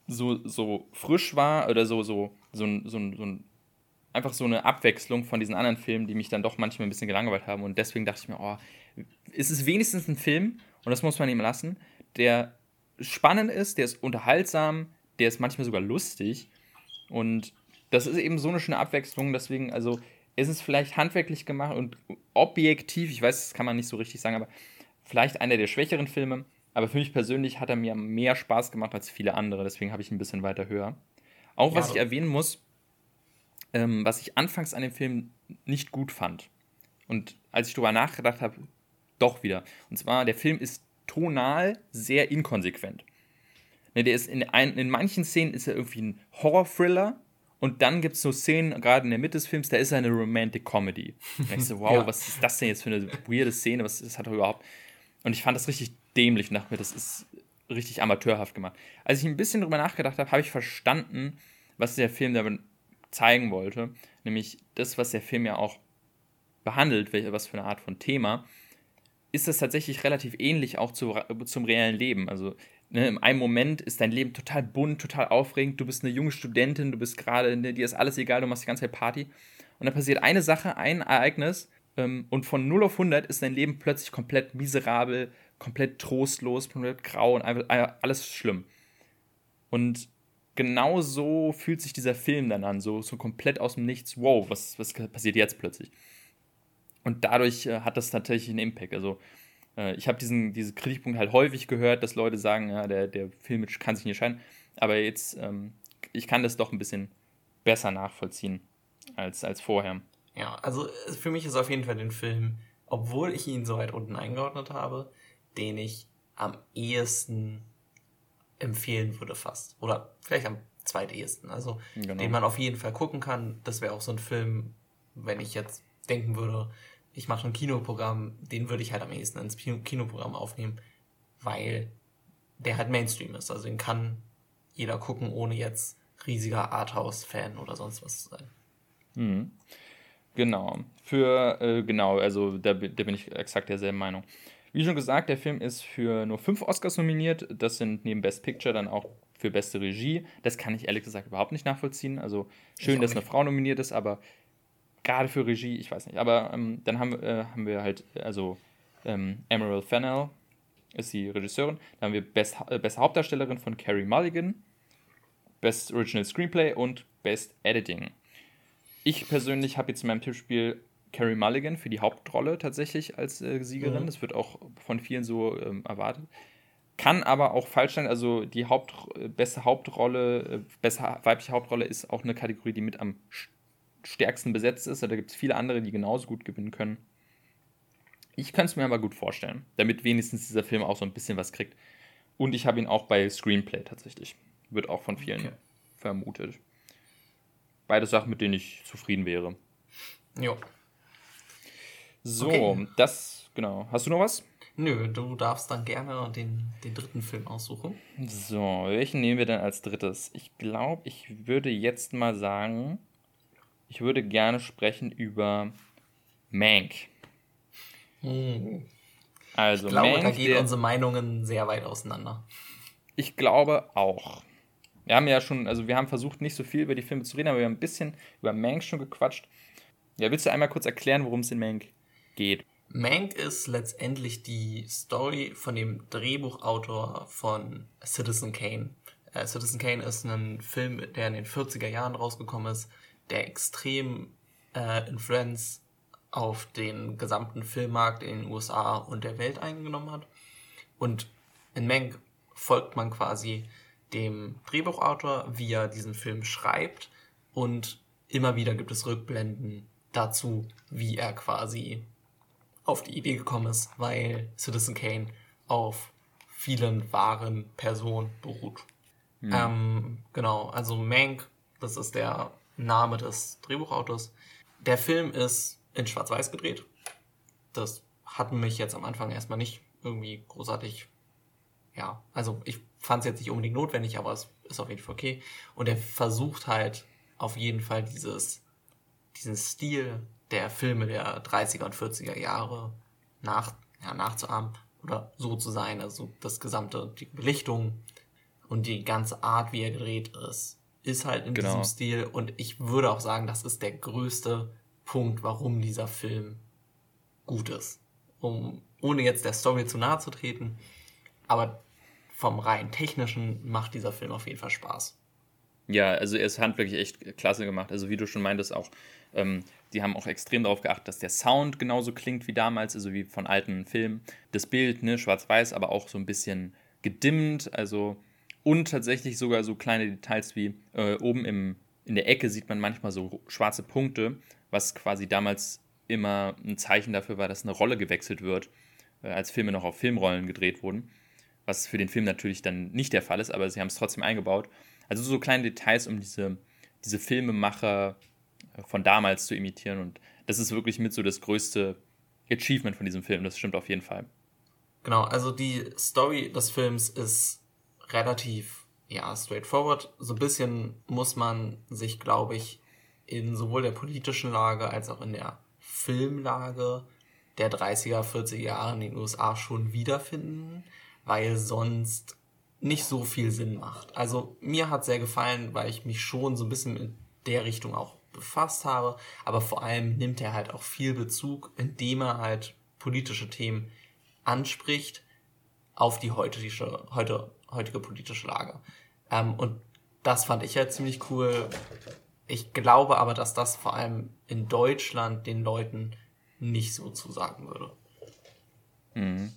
so, so frisch war oder so, so, so, so, so, so ein einfach so eine Abwechslung von diesen anderen Filmen, die mich dann doch manchmal ein bisschen gelangweilt haben. Und deswegen dachte ich mir, oh, ist es wenigstens ein Film, und das muss man ihm lassen, der spannend ist, der ist unterhaltsam, der ist manchmal sogar lustig. Und das ist eben so eine schöne Abwechslung. Deswegen, also, ist es vielleicht handwerklich gemacht und objektiv, ich weiß, das kann man nicht so richtig sagen, aber vielleicht einer der schwächeren Filme. Aber für mich persönlich hat er mir mehr Spaß gemacht als viele andere. Deswegen habe ich ihn ein bisschen weiter höher. Auch ja, was ich erwähnen muss, ähm, was ich anfangs an dem Film nicht gut fand. Und als ich darüber nachgedacht habe, doch wieder. Und zwar, der Film ist tonal sehr inkonsequent. Ne, der ist in, ein, in manchen Szenen ist er irgendwie ein Horror-Thriller und dann gibt es so Szenen, gerade in der Mitte des Films, da ist er eine Romantic Comedy. Und ich so, wow, ja. was ist das denn jetzt für eine weirde Szene? Was ist, hat er überhaupt? Und ich fand das richtig dämlich dachte mir, das ist richtig amateurhaft gemacht. Als ich ein bisschen darüber nachgedacht habe, habe ich verstanden, was der Film damit zeigen wollte, nämlich das, was der Film ja auch behandelt, was für eine Art von Thema, ist das tatsächlich relativ ähnlich auch zu, zum reellen Leben. Also ne, in einem Moment ist dein Leben total bunt, total aufregend, du bist eine junge Studentin, du bist gerade, ne, dir ist alles egal, du machst die ganze Zeit Party. Und dann passiert eine Sache, ein Ereignis ähm, und von 0 auf 100 ist dein Leben plötzlich komplett miserabel, komplett trostlos, komplett grau und einfach alles schlimm. Und genau so fühlt sich dieser Film dann an, so, so komplett aus dem Nichts. Wow, was, was passiert jetzt plötzlich? Und dadurch äh, hat das tatsächlich einen Impact. Also, äh, ich habe diesen diese Kritikpunkt halt häufig gehört, dass Leute sagen, ja, der, der Film kann sich nicht scheinen. Aber jetzt, ähm, ich kann das doch ein bisschen besser nachvollziehen als, als vorher. Ja, also für mich ist auf jeden Fall den Film, obwohl ich ihn so weit unten eingeordnet habe, den ich am ehesten empfehlen würde fast. Oder vielleicht am zweitehesten. Also genau. den man auf jeden Fall gucken kann. Das wäre auch so ein Film, wenn ich jetzt denken würde, ich mache ein Kinoprogramm, den würde ich halt am ehesten ins Kinoprogramm aufnehmen, weil der halt Mainstream ist. Also den kann jeder gucken, ohne jetzt riesiger Arthouse-Fan oder sonst was zu sein. Mhm. Genau. Für, äh, genau, also da, da bin ich exakt derselben Meinung. Wie schon gesagt, der Film ist für nur fünf Oscars nominiert. Das sind neben Best Picture dann auch für beste Regie. Das kann ich ehrlich gesagt überhaupt nicht nachvollziehen. Also schön, dass eine Frau nominiert ist, aber gerade für Regie, ich weiß nicht. Aber ähm, dann haben, äh, haben wir halt, also ähm, Emerald Fennell ist die Regisseurin. Dann haben wir Best, äh, beste Hauptdarstellerin von Carrie Mulligan, Best Original Screenplay und Best Editing. Ich persönlich habe jetzt in meinem Tippspiel Carrie Mulligan für die Hauptrolle tatsächlich als äh, Siegerin. Mhm. Das wird auch von vielen so ähm, erwartet. Kann aber auch falsch sein. Also die Haupt, äh, beste Hauptrolle, äh, beste weibliche Hauptrolle ist auch eine Kategorie, die mit am stärksten besetzt ist. Da gibt es viele andere, die genauso gut gewinnen können. Ich kann es mir aber gut vorstellen, damit wenigstens dieser Film auch so ein bisschen was kriegt. Und ich habe ihn auch bei Screenplay tatsächlich. Wird auch von vielen okay. vermutet. Beide Sachen, mit denen ich zufrieden wäre. Jo. So, okay. das, genau. Hast du noch was? Nö, du darfst dann gerne den, den dritten Film aussuchen. So, welchen nehmen wir denn als drittes? Ich glaube, ich würde jetzt mal sagen, ich würde gerne sprechen über Mank. Hm. Also, ich glaube, Mank, da gehen der, unsere Meinungen sehr weit auseinander. Ich glaube auch. Wir haben ja schon, also wir haben versucht, nicht so viel über die Filme zu reden, aber wir haben ein bisschen über Mank schon gequatscht. Ja, willst du einmal kurz erklären, worum es in Mank geht. Mank ist letztendlich die Story von dem Drehbuchautor von Citizen Kane. Äh, Citizen Kane ist ein Film, der in den 40er Jahren rausgekommen ist, der extrem äh, Influenz auf den gesamten Filmmarkt in den USA und der Welt eingenommen hat. Und in Mank folgt man quasi dem Drehbuchautor, wie er diesen Film schreibt und immer wieder gibt es Rückblenden dazu, wie er quasi auf die Idee gekommen ist, weil Citizen Kane auf vielen wahren Personen beruht. Mhm. Ähm, genau, also Mank, das ist der Name des Drehbuchautors. Der Film ist in Schwarz-Weiß gedreht. Das hat mich jetzt am Anfang erstmal nicht irgendwie großartig, ja, also ich fand es jetzt nicht unbedingt notwendig, aber es ist auf jeden Fall okay. Und er versucht halt auf jeden Fall dieses, diesen Stil der Filme der 30er und 40er Jahre nach, ja, nachzuahmen. oder so zu sein. Also das gesamte, die Belichtung und die ganze Art, wie er gedreht ist, ist halt in genau. diesem Stil. Und ich würde auch sagen, das ist der größte Punkt, warum dieser Film gut ist. Um, ohne jetzt der Story zu nahe zu treten. Aber vom rein technischen macht dieser Film auf jeden Fall Spaß. Ja, also er ist handwerklich echt klasse gemacht. Also wie du schon meintest auch, ähm, die haben auch extrem darauf geachtet, dass der Sound genauso klingt wie damals, also wie von alten Filmen. Das Bild, ne, schwarz-weiß, aber auch so ein bisschen gedimmt, also und tatsächlich sogar so kleine Details wie äh, oben im, in der Ecke sieht man manchmal so schwarze Punkte, was quasi damals immer ein Zeichen dafür war, dass eine Rolle gewechselt wird, äh, als Filme noch auf Filmrollen gedreht wurden. Was für den Film natürlich dann nicht der Fall ist, aber sie haben es trotzdem eingebaut. Also so kleine Details, um diese, diese Filmemacher von damals zu imitieren. Und das ist wirklich mit so das größte Achievement von diesem Film. Das stimmt auf jeden Fall. Genau, also die Story des Films ist relativ, ja, straightforward. So ein bisschen muss man sich, glaube ich, in sowohl der politischen Lage als auch in der Filmlage der 30er, 40er Jahre in den USA schon wiederfinden, weil sonst nicht so viel Sinn macht. Also mir hat sehr gefallen, weil ich mich schon so ein bisschen in der Richtung auch befasst habe, aber vor allem nimmt er halt auch viel Bezug, indem er halt politische Themen anspricht auf die heutige, heute, heutige politische Lage. Ähm, und das fand ich halt ziemlich cool. Ich glaube aber, dass das vor allem in Deutschland den Leuten nicht so zusagen würde. Mhm.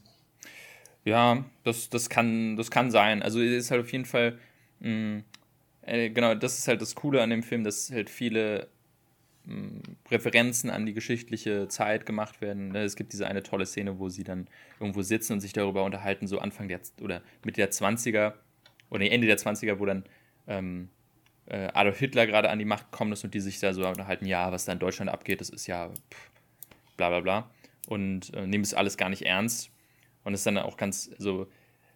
Ja, das, das, kann, das kann sein. Also es ist halt auf jeden Fall, mh, mm, äh, genau, das ist halt das Coole an dem Film, dass halt viele mh, mm, Referenzen an die geschichtliche Zeit gemacht werden. Ne, es gibt diese eine tolle Szene, wo sie dann irgendwo sitzen und sich darüber unterhalten, so Anfang der, oder Mitte der 20er, oder Ende der 20er, wo dann ähm, äh, Adolf Hitler gerade an die Macht gekommen ist und die sich da so unterhalten, ja, was da in Deutschland abgeht, das ist ja pff, bla bla bla. Und äh, nehmen es alles gar nicht ernst und es ist dann auch ganz, so,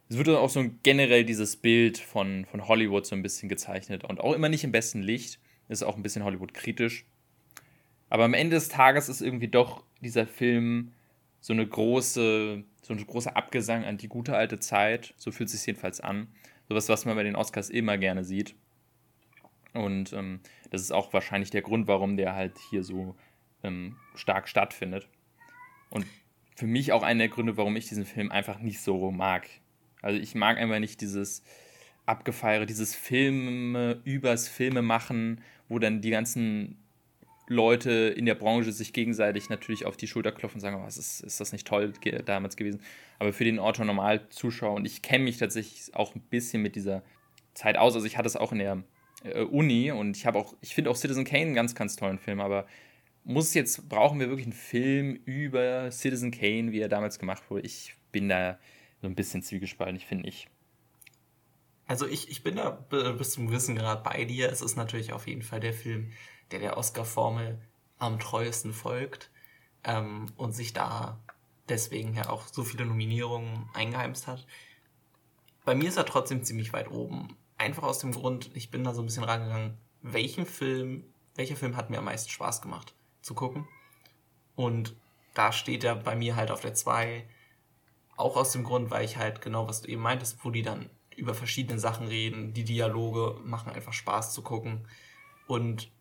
es wird dann auch so generell dieses Bild von, von Hollywood so ein bisschen gezeichnet und auch immer nicht im besten Licht. Ist auch ein bisschen Hollywood-kritisch. Aber am Ende des Tages ist irgendwie doch dieser Film so eine große, so ein großer Abgesang an die gute alte Zeit. So fühlt es sich jedenfalls an. Sowas, was man bei den Oscars immer gerne sieht. Und ähm, das ist auch wahrscheinlich der Grund, warum der halt hier so ähm, stark stattfindet. Und für mich auch einer der Gründe, warum ich diesen Film einfach nicht so mag. Also ich mag einfach nicht dieses abgefeiere, dieses Filme übers Filme machen, wo dann die ganzen Leute in der Branche sich gegenseitig natürlich auf die Schulter klopfen und sagen, oh, ist, ist das nicht toll damals gewesen. Aber für den Autor Normal-Zuschauer, und ich kenne mich tatsächlich auch ein bisschen mit dieser Zeit aus, also ich hatte es auch in der äh, Uni und ich habe auch, ich finde auch Citizen Kane einen ganz, ganz tollen Film, aber muss jetzt, brauchen wir wirklich einen Film über Citizen Kane, wie er damals gemacht wurde? Ich bin da so ein bisschen zwiegespalten, ich finde nicht. Also ich, ich bin da bis zum gewissen Grad bei dir. Es ist natürlich auf jeden Fall der Film, der der Oscar-Formel am treuesten folgt ähm, und sich da deswegen ja auch so viele Nominierungen eingeheimst hat. Bei mir ist er trotzdem ziemlich weit oben. Einfach aus dem Grund, ich bin da so ein bisschen rangegangen, welchen Film, welcher Film hat mir am meisten Spaß gemacht? zu gucken. Und da steht er bei mir halt auf der 2. Auch aus dem Grund, weil ich halt genau, was du eben meintest, wo die dann über verschiedene Sachen reden, die Dialoge machen einfach Spaß zu gucken. Und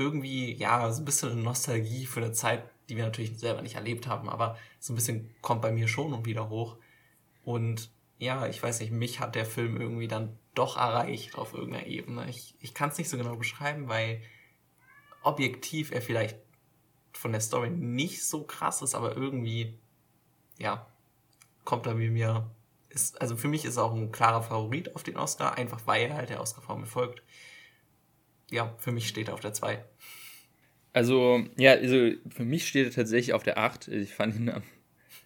irgendwie, ja, so ein bisschen Nostalgie für eine Zeit, die wir natürlich selber nicht erlebt haben, aber so ein bisschen kommt bei mir schon und wieder hoch. Und ja, ich weiß nicht, mich hat der Film irgendwie dann doch erreicht auf irgendeiner Ebene. Ich, ich kann es nicht so genau beschreiben, weil objektiv er vielleicht von der Story nicht so krass ist, aber irgendwie, ja, kommt er wie mir. Ist, also für mich ist er auch ein klarer Favorit auf den Oscar, einfach weil er halt der Oscar-Formel folgt. Ja, für mich steht er auf der 2. Also, ja, also für mich steht er tatsächlich auf der 8. Ich fand ihn am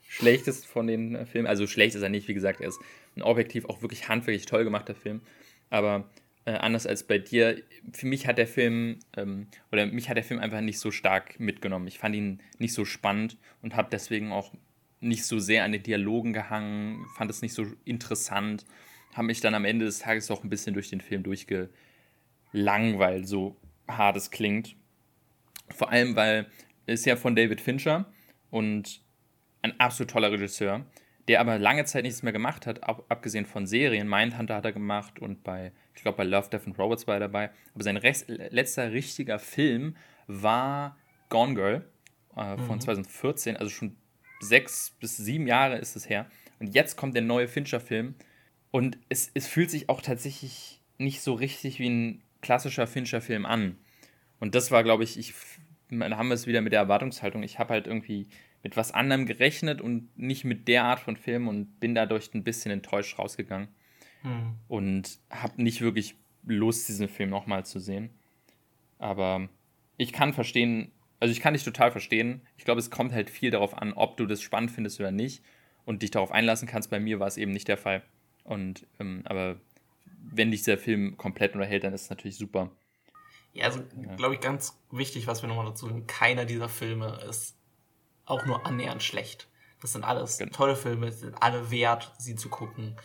schlechtesten von den Filmen. Also schlecht ist er nicht, wie gesagt, er ist ein objektiv auch wirklich handwerklich toll gemachter Film. Aber äh, anders als bei dir. Für mich hat der Film, ähm, oder mich hat der Film einfach nicht so stark mitgenommen. Ich fand ihn nicht so spannend und habe deswegen auch nicht so sehr an den Dialogen gehangen, fand es nicht so interessant, habe mich dann am Ende des Tages auch ein bisschen durch den Film durchgelangweilt, so hart es klingt. Vor allem, weil es ja von David Fincher und ein absolut toller Regisseur, der aber lange Zeit nichts mehr gemacht hat, ab, abgesehen von Serien. Mindhunter hat er gemacht und bei, ich glaube, bei Love, Death and Robots war er dabei. Aber sein Rest, letzter richtiger Film war Gone Girl äh, von mhm. 2014, also schon sechs bis sieben Jahre ist es her. Und jetzt kommt der neue Fincher-Film und es, es fühlt sich auch tatsächlich nicht so richtig wie ein klassischer Fincher-Film an. Und das war, glaube ich, ich, da haben wir es wieder mit der Erwartungshaltung. Ich habe halt irgendwie mit was anderem gerechnet und nicht mit der Art von Film und bin dadurch ein bisschen enttäuscht rausgegangen. Hm. Und habe nicht wirklich Lust, diesen Film nochmal zu sehen. Aber ich kann verstehen, also ich kann dich total verstehen. Ich glaube, es kommt halt viel darauf an, ob du das spannend findest oder nicht und dich darauf einlassen kannst. Bei mir war es eben nicht der Fall. Und ähm, aber wenn dich der Film komplett unterhält, dann ist es natürlich super. Ja, also ja. glaube ich, ganz wichtig, was wir nochmal dazu sagen, keiner dieser Filme ist auch nur annähernd schlecht. Das sind alles genau. tolle Filme, sind alle wert, sie zu gucken.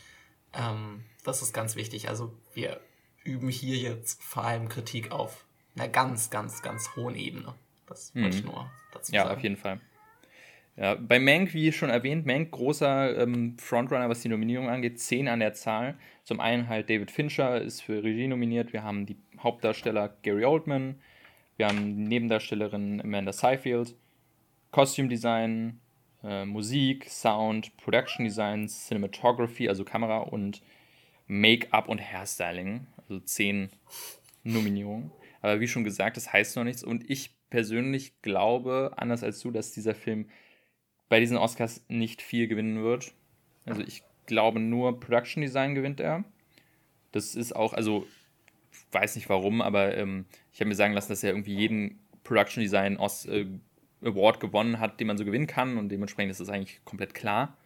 Ähm, das ist ganz wichtig. Also wir üben hier jetzt vor allem Kritik auf einer ganz, ganz, ganz hohen Ebene. Das wollte ich mhm. nur dazu ja, sagen. Ja, auf jeden Fall. Ja, bei Mank, wie schon erwähnt, Mank großer ähm, Frontrunner, was die Nominierung angeht, zehn an der Zahl. Zum einen halt David Fincher ist für Regie nominiert. Wir haben die Hauptdarsteller Gary Oldman. Wir haben Nebendarstellerin Amanda Seyfield. Costume Design, äh, Musik, Sound, Production Design, Cinematography, also Kamera und Make-up und Hairstyling. Also zehn Nominierungen. Aber wie schon gesagt, das heißt noch nichts. Und ich persönlich glaube, anders als du, dass dieser Film bei diesen Oscars nicht viel gewinnen wird. Also ich glaube nur Production Design gewinnt er. Das ist auch, also weiß nicht warum, aber ähm, ich habe mir sagen lassen, dass er irgendwie jeden Production Design Os äh, Award gewonnen hat, den man so gewinnen kann und dementsprechend ist das eigentlich komplett klar.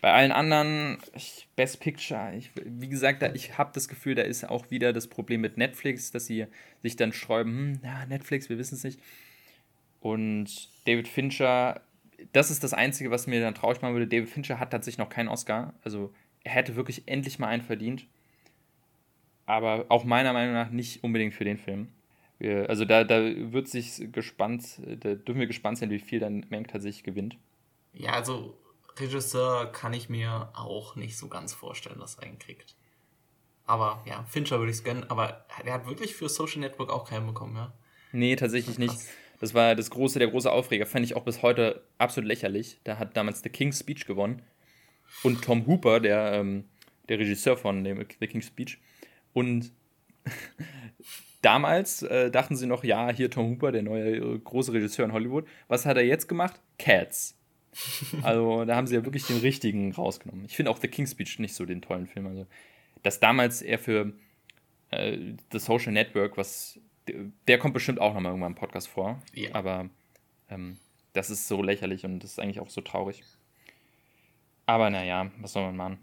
Bei allen anderen, ich, Best Picture, ich, wie gesagt, da, ich habe das Gefühl, da ist auch wieder das Problem mit Netflix, dass sie sich dann sträuben, hm, ja, Netflix, wir wissen es nicht. Und David Fincher, das ist das Einzige, was mir dann traurig machen würde. David Fincher hat tatsächlich noch keinen Oscar. Also er hätte wirklich endlich mal einen verdient. Aber auch meiner Meinung nach nicht unbedingt für den Film. Wir, also da, da wird sich gespannt, da dürfen wir gespannt sein, wie viel dann Menk tatsächlich gewinnt. Ja, also Regisseur kann ich mir auch nicht so ganz vorstellen, dass er einen kriegt. Aber ja, Fincher würde ich es gönnen, aber er hat wirklich für Social Network auch keinen bekommen, ja? Nee, tatsächlich nicht. Das war das große, der große Aufreger, fand ich auch bis heute absolut lächerlich. Da hat damals The King's Speech gewonnen. Und Tom Hooper, der, ähm, der Regisseur von dem The King's Speech. Und damals äh, dachten sie noch, ja, hier Tom Hooper, der neue äh, große Regisseur in Hollywood. Was hat er jetzt gemacht? Cats. Also da haben sie ja wirklich den richtigen rausgenommen. Ich finde auch The King's Speech nicht so den tollen Film. Also, dass damals er für äh, The Social Network, was der kommt bestimmt auch nochmal irgendwann im Podcast vor. Ja. Aber ähm, das ist so lächerlich und das ist eigentlich auch so traurig. Aber naja, was soll man machen?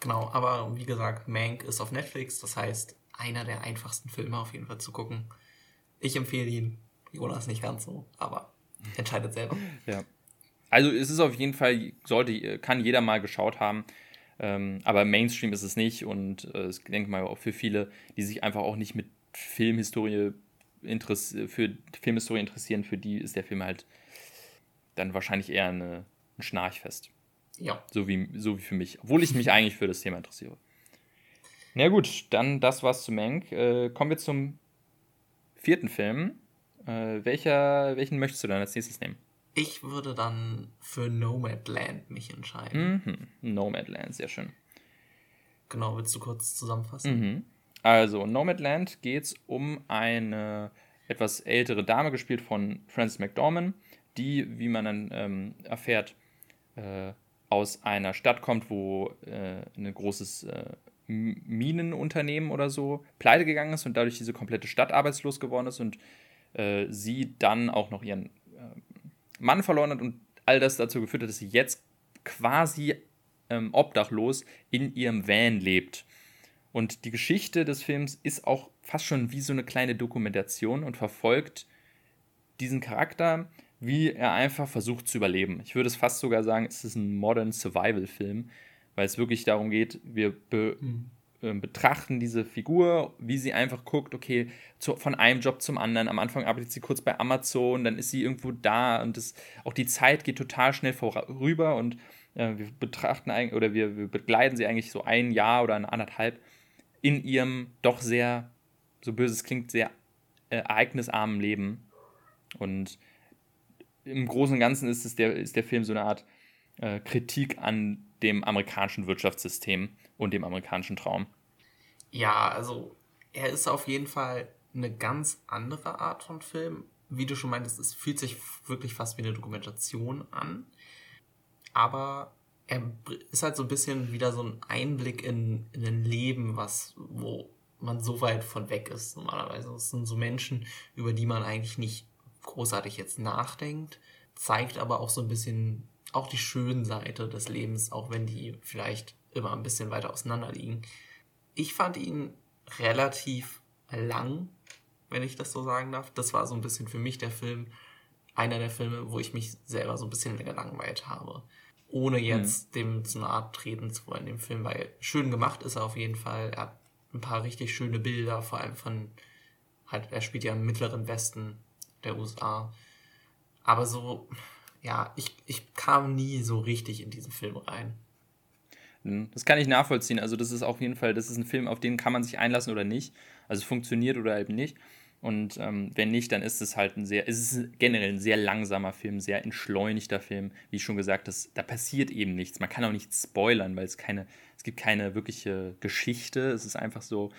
Genau, aber wie gesagt, Mank ist auf Netflix, das heißt, einer der einfachsten Filme auf jeden Fall zu gucken. Ich empfehle ihn. Jonas nicht ganz so, aber entscheidet selber. ja. Also es ist auf jeden Fall, sollte, kann jeder mal geschaut haben. Ähm, aber Mainstream ist es nicht und äh, ich denke mal auch für viele, die sich einfach auch nicht mit Filmhistorie für Filmhistorie interessieren, für die ist der Film halt dann wahrscheinlich eher eine, ein Schnarchfest. Ja. So wie, so wie für mich. Obwohl ich mich eigentlich für das Thema interessiere. Na gut, dann das war's zu Mank. Äh, kommen wir zum vierten Film. Äh, welcher, welchen möchtest du dann als nächstes nehmen? Ich würde dann für Nomadland mich entscheiden. Mhm. Nomadland, sehr schön. Genau, willst du kurz zusammenfassen? Mhm. Also, Nomadland geht es um eine etwas ältere Dame, gespielt von Frances McDormand, die, wie man dann ähm, erfährt, äh, aus einer Stadt kommt, wo äh, ein großes äh, Minenunternehmen oder so pleite gegangen ist und dadurch diese komplette Stadt arbeitslos geworden ist und äh, sie dann auch noch ihren äh, Mann verloren hat und all das dazu geführt hat, dass sie jetzt quasi ähm, obdachlos in ihrem Van lebt. Und die Geschichte des Films ist auch fast schon wie so eine kleine Dokumentation und verfolgt diesen Charakter, wie er einfach versucht zu überleben. Ich würde es fast sogar sagen, es ist ein Modern Survival-Film, weil es wirklich darum geht, wir be mhm. äh, betrachten diese Figur, wie sie einfach guckt, okay, zu, von einem Job zum anderen. Am Anfang arbeitet sie kurz bei Amazon, dann ist sie irgendwo da und das, auch die Zeit geht total schnell vorüber und Äh, wir betrachten oder wir, wir begleiten sie eigentlich so ein Jahr oder ein anderthalb in ihrem doch sehr, so böse es klingt, sehr äh, ereignisarmen Leben. Und im Großen und Ganzen ist, es der, ist der Film so eine Art äh, Kritik an dem amerikanischen Wirtschaftssystem und dem amerikanischen Traum. Ja, also er ist auf jeden Fall eine ganz andere Art von Film. Wie du schon meintest, es fühlt sich wirklich fast wie eine Dokumentation an. Aber er ist halt so ein bisschen wieder so ein Einblick in, in ein Leben, was, wo man so weit von weg ist normalerweise. Es sind so Menschen, über die man eigentlich nicht großartig jetzt nachdenkt, zeigt aber auch so ein bisschen auch die schönen Seite des Lebens, auch wenn die vielleicht immer ein bisschen weiter auseinander liegen. Ich fand ihn relativ lang, wenn ich das so sagen darf. Das war so ein bisschen für mich der Film, einer der Filme, wo ich mich selber so ein bisschen gelangweilt habe. Ohne jetzt mhm. dem zu nahe treten zu wollen, dem Film, weil schön gemacht ist er auf jeden Fall. Er hat ein paar richtig schöne Bilder, vor allem von, halt, er spielt ja im mittleren Westen der USA. Aber so, ja, ich, ich kam nie so richtig in diesen Film rein. Hm, das kann ich nachvollziehen. Also, das ist auf jeden Fall, das ist ein Film, auf den kann man sich einlassen oder nicht. Also, es funktioniert oder eben nicht. Und ähm, wenn nicht, dann ist es halt ein sehr, es ist generell ein sehr langsamer Film, sehr entschleunigter Film. Wie ich schon gesagt, das, da passiert eben nichts. Man kann auch nichts spoilern, weil es keine, es gibt keine wirkliche Geschichte. Es ist einfach so,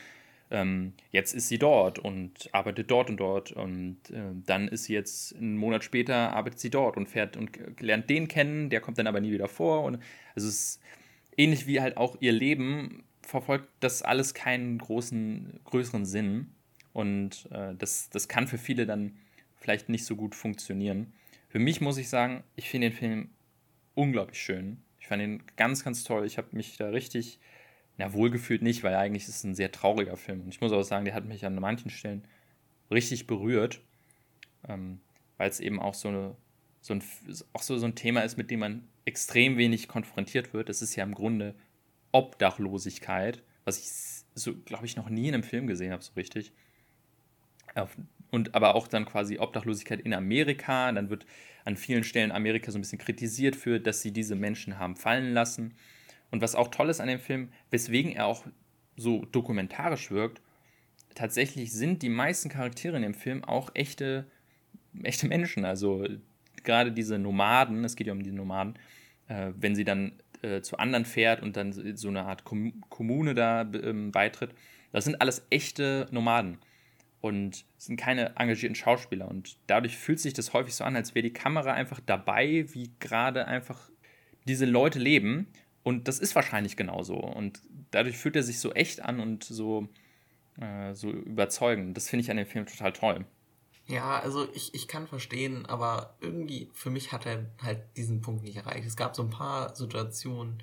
ähm, jetzt ist sie dort und arbeitet dort und dort und äh, dann ist sie jetzt einen Monat später arbeitet sie dort und fährt und lernt den kennen, der kommt dann aber nie wieder vor und also es ist ähnlich wie halt auch ihr Leben verfolgt das alles keinen großen größeren Sinn und äh, das, das kann für viele dann vielleicht nicht so gut funktionieren. Für mich muss ich sagen, ich finde den Film unglaublich schön. Ich fand ihn ganz, ganz toll. Ich habe mich da richtig na, wohlgefühlt nicht, weil eigentlich ist es ein sehr trauriger Film. Und ich muss auch sagen, der hat mich an manchen Stellen richtig berührt, ähm, weil es eben auch so, eine, so, ein, auch so, so ein Thema ist, mit dem man extrem wenig konfrontiert wird. Das ist ja im Grunde Obdachlosigkeit, was ich so, glaube ich, noch nie in einem Film gesehen habe, so richtig. Und aber auch dann quasi Obdachlosigkeit in Amerika. Dann wird an vielen Stellen Amerika so ein bisschen kritisiert für, dass sie diese Menschen haben fallen lassen. Und was auch toll ist an dem Film, weswegen er auch so dokumentarisch wirkt, tatsächlich sind die meisten Charaktere in dem Film auch echte, echte Menschen. Also gerade diese Nomaden, es geht ja um die Nomaden, äh, wenn sie dann äh, zu anderen fährt und dann so eine Art Kom Kommune da ähm, beitritt, das sind alles echte Nomaden und sind keine engagierten Schauspieler. Und dadurch fühlt sich das häufig so an, als wäre die Kamera einfach dabei, wie gerade einfach diese Leute leben und das ist wahrscheinlich genauso. Und dadurch fühlt er sich so echt an und so, äh, so überzeugend. Das finde ich an dem Film total toll. Ja, also ich, ich kann verstehen, aber irgendwie für mich hat er halt diesen Punkt nicht erreicht. Es gab so ein paar Situationen,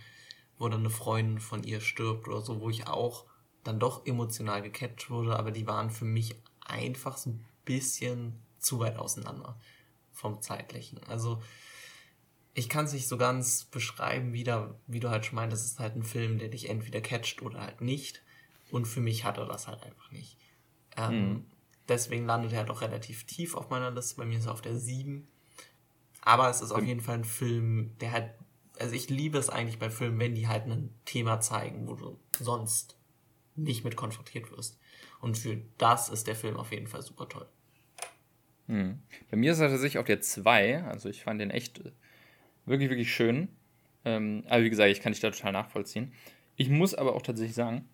wo dann eine Freundin von ihr stirbt oder so, wo ich auch dann doch emotional gecatcht wurde, aber die waren für mich einfach so ein bisschen zu weit auseinander vom zeitlichen. Also ich kann es nicht so ganz beschreiben, wie, da, wie du halt schon meintest, es ist halt ein Film, der dich entweder catcht oder halt nicht. Und für mich hat er das halt einfach nicht. Ähm, mhm. Deswegen landet er halt auch relativ tief auf meiner Liste. Bei mir ist er auf der 7. Aber es ist auf jeden Fall ein Film, der halt, also ich liebe es eigentlich bei Filmen, wenn die halt ein Thema zeigen, wo du sonst nicht mit konfrontiert wirst. Und für das ist der Film auf jeden Fall super toll. Hm. Bei mir ist er tatsächlich auf der 2. Also ich fand den echt Wirklich, wirklich schön. Ähm, aber wie gesagt, ich kann dich da total nachvollziehen. Ich muss aber auch tatsächlich sagen,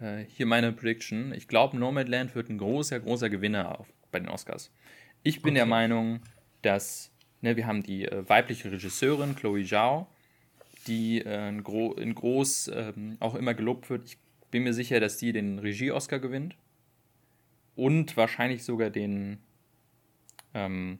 äh, hier meine Prediction, ich glaube, Nomadland wird ein großer, großer Gewinner auf, bei den Oscars. Ich bin okay. der Meinung, dass, ne, wir haben die äh, weibliche Regisseurin, Chloe Zhao, die äh, in, gro in groß ähm, auch immer gelobt wird. Ich bin mir sicher, dass die den Regie-Oscar gewinnt. Und wahrscheinlich sogar den, ähm,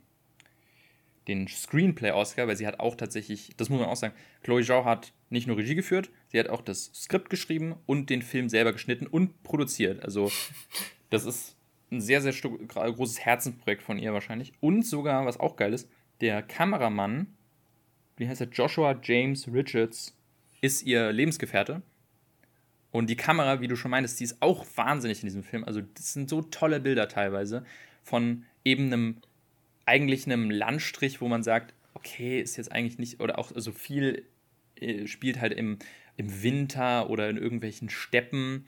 den Screenplay-Oscar, weil sie hat auch tatsächlich, das muss man auch sagen, Chloe Zhao hat nicht nur Regie geführt, sie hat auch das Skript geschrieben und den Film selber geschnitten und produziert. Also das ist ein sehr, sehr großes Herzensprojekt von ihr wahrscheinlich. Und sogar, was auch geil ist, der Kameramann, wie heißt er, Joshua James Richards, ist ihr Lebensgefährte. Und die Kamera, wie du schon meintest, die ist auch wahnsinnig in diesem Film. Also das sind so tolle Bilder teilweise von eben einem eigentlich einem Landstrich, wo man sagt, okay, ist jetzt eigentlich nicht, oder auch so viel äh, spielt halt im, im Winter oder in irgendwelchen Steppen.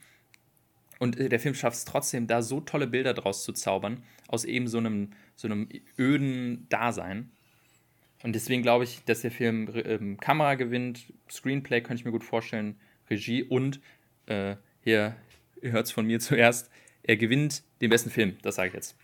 Und äh, der Film schafft es trotzdem, da so tolle Bilder draus zu zaubern, aus eben so einem, so einem öden Dasein. Und deswegen glaube ich, dass der Film ähm, Kamera gewinnt, Screenplay könnte ich mir gut vorstellen, Regie und äh, hier, ihr hört es von mir zuerst, er gewinnt den besten Film, das sage ich jetzt.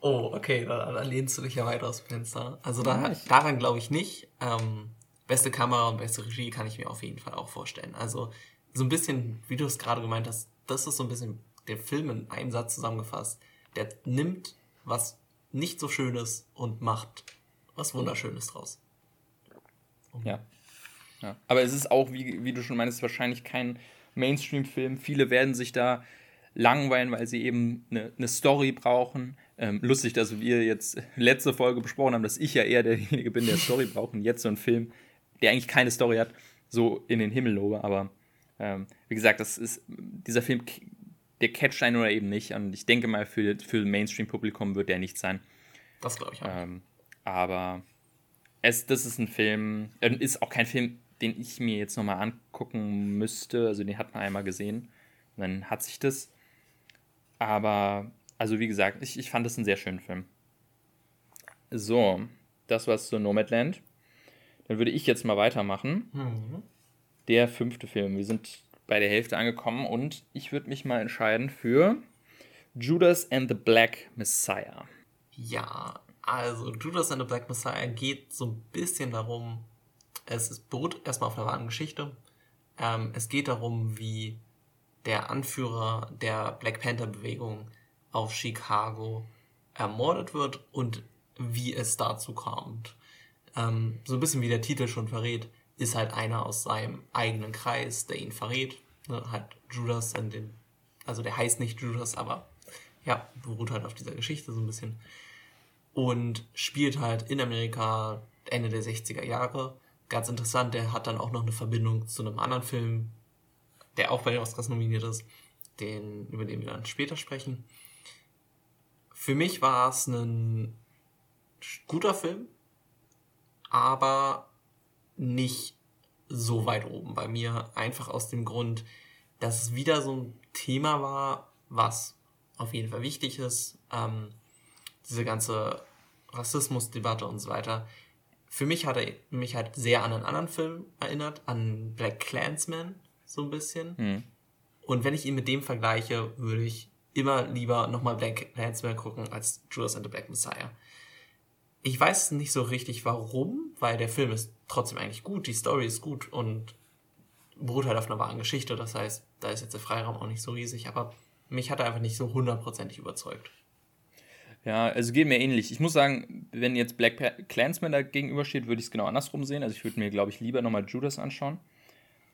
Oh, okay, da, da, lehnst du dich ja weiter aus dem Fenster. Also da, daran glaube ich nicht. Ähm, beste Kamera und beste Regie kann ich mir auf jeden Fall auch vorstellen. Also so ein bisschen, wie du es gerade gemeint hast, das ist so ein bisschen der Film in einem Satz zusammengefasst. Der nimmt was nicht so Schönes und macht was Wunderschönes draus. Ja. ja. Aber es ist auch, wie, wie du schon meinst, wahrscheinlich kein Mainstream-Film. Viele werden sich da langweilen, weil sie eben eine, eine Story brauchen. Ähm, lustig, dass wir jetzt letzte Folge besprochen haben, dass ich ja eher derjenige bin, der Story braucht und jetzt so ein Film, der eigentlich keine Story hat, so in den Himmel lobe. Aber ähm, wie gesagt, das ist dieser Film, der catcht einen oder eben nicht. Und ich denke mal, für, für Mainstream-Publikum wird der nicht sein. Das glaube ich auch. Ähm, aber es, das ist ein Film, äh, ist auch kein Film, den ich mir jetzt nochmal angucken müsste. Also den hat man einmal gesehen. Und dann hat sich das. Aber, also wie gesagt, ich, ich fand das einen sehr schönen Film. So, das war's zu Nomadland. Dann würde ich jetzt mal weitermachen. Mhm. Der fünfte Film. Wir sind bei der Hälfte angekommen und ich würde mich mal entscheiden für Judas and the Black Messiah. Ja, also Judas and the Black Messiah geht so ein bisschen darum, es beruht erstmal auf einer wahren Geschichte. Ähm, es geht darum, wie der Anführer der Black Panther Bewegung auf Chicago ermordet wird und wie es dazu kommt. Ähm, so ein bisschen wie der Titel schon verrät, ist halt einer aus seinem eigenen Kreis, der ihn verrät. Ne, hat Judas in den, also der heißt nicht Judas, aber ja, beruht halt auf dieser Geschichte so ein bisschen und spielt halt in Amerika Ende der 60er Jahre. Ganz interessant, der hat dann auch noch eine Verbindung zu einem anderen Film, der auch bei den Oscars nominiert ist, den, über den wir dann später sprechen. Für mich war es ein guter Film, aber nicht so weit oben bei mir. Einfach aus dem Grund, dass es wieder so ein Thema war, was auf jeden Fall wichtig ist. Ähm, diese ganze Rassismusdebatte und so weiter. Für mich hat er mich halt sehr an einen anderen Film erinnert, an Black Clansman, so ein bisschen. Mhm. Und wenn ich ihn mit dem vergleiche, würde ich immer lieber nochmal Black Clansman gucken als Judas and the Black Messiah. Ich weiß nicht so richtig warum, weil der Film ist trotzdem eigentlich gut, die Story ist gut und beruht halt auf einer wahren Geschichte. Das heißt, da ist jetzt der Freiraum auch nicht so riesig, aber mich hat er einfach nicht so hundertprozentig überzeugt. Ja, also geht mir ähnlich. Ich muss sagen, wenn jetzt Black Clansman da gegenübersteht, würde ich es genau andersrum sehen. Also ich würde mir, glaube ich, lieber nochmal Judas anschauen.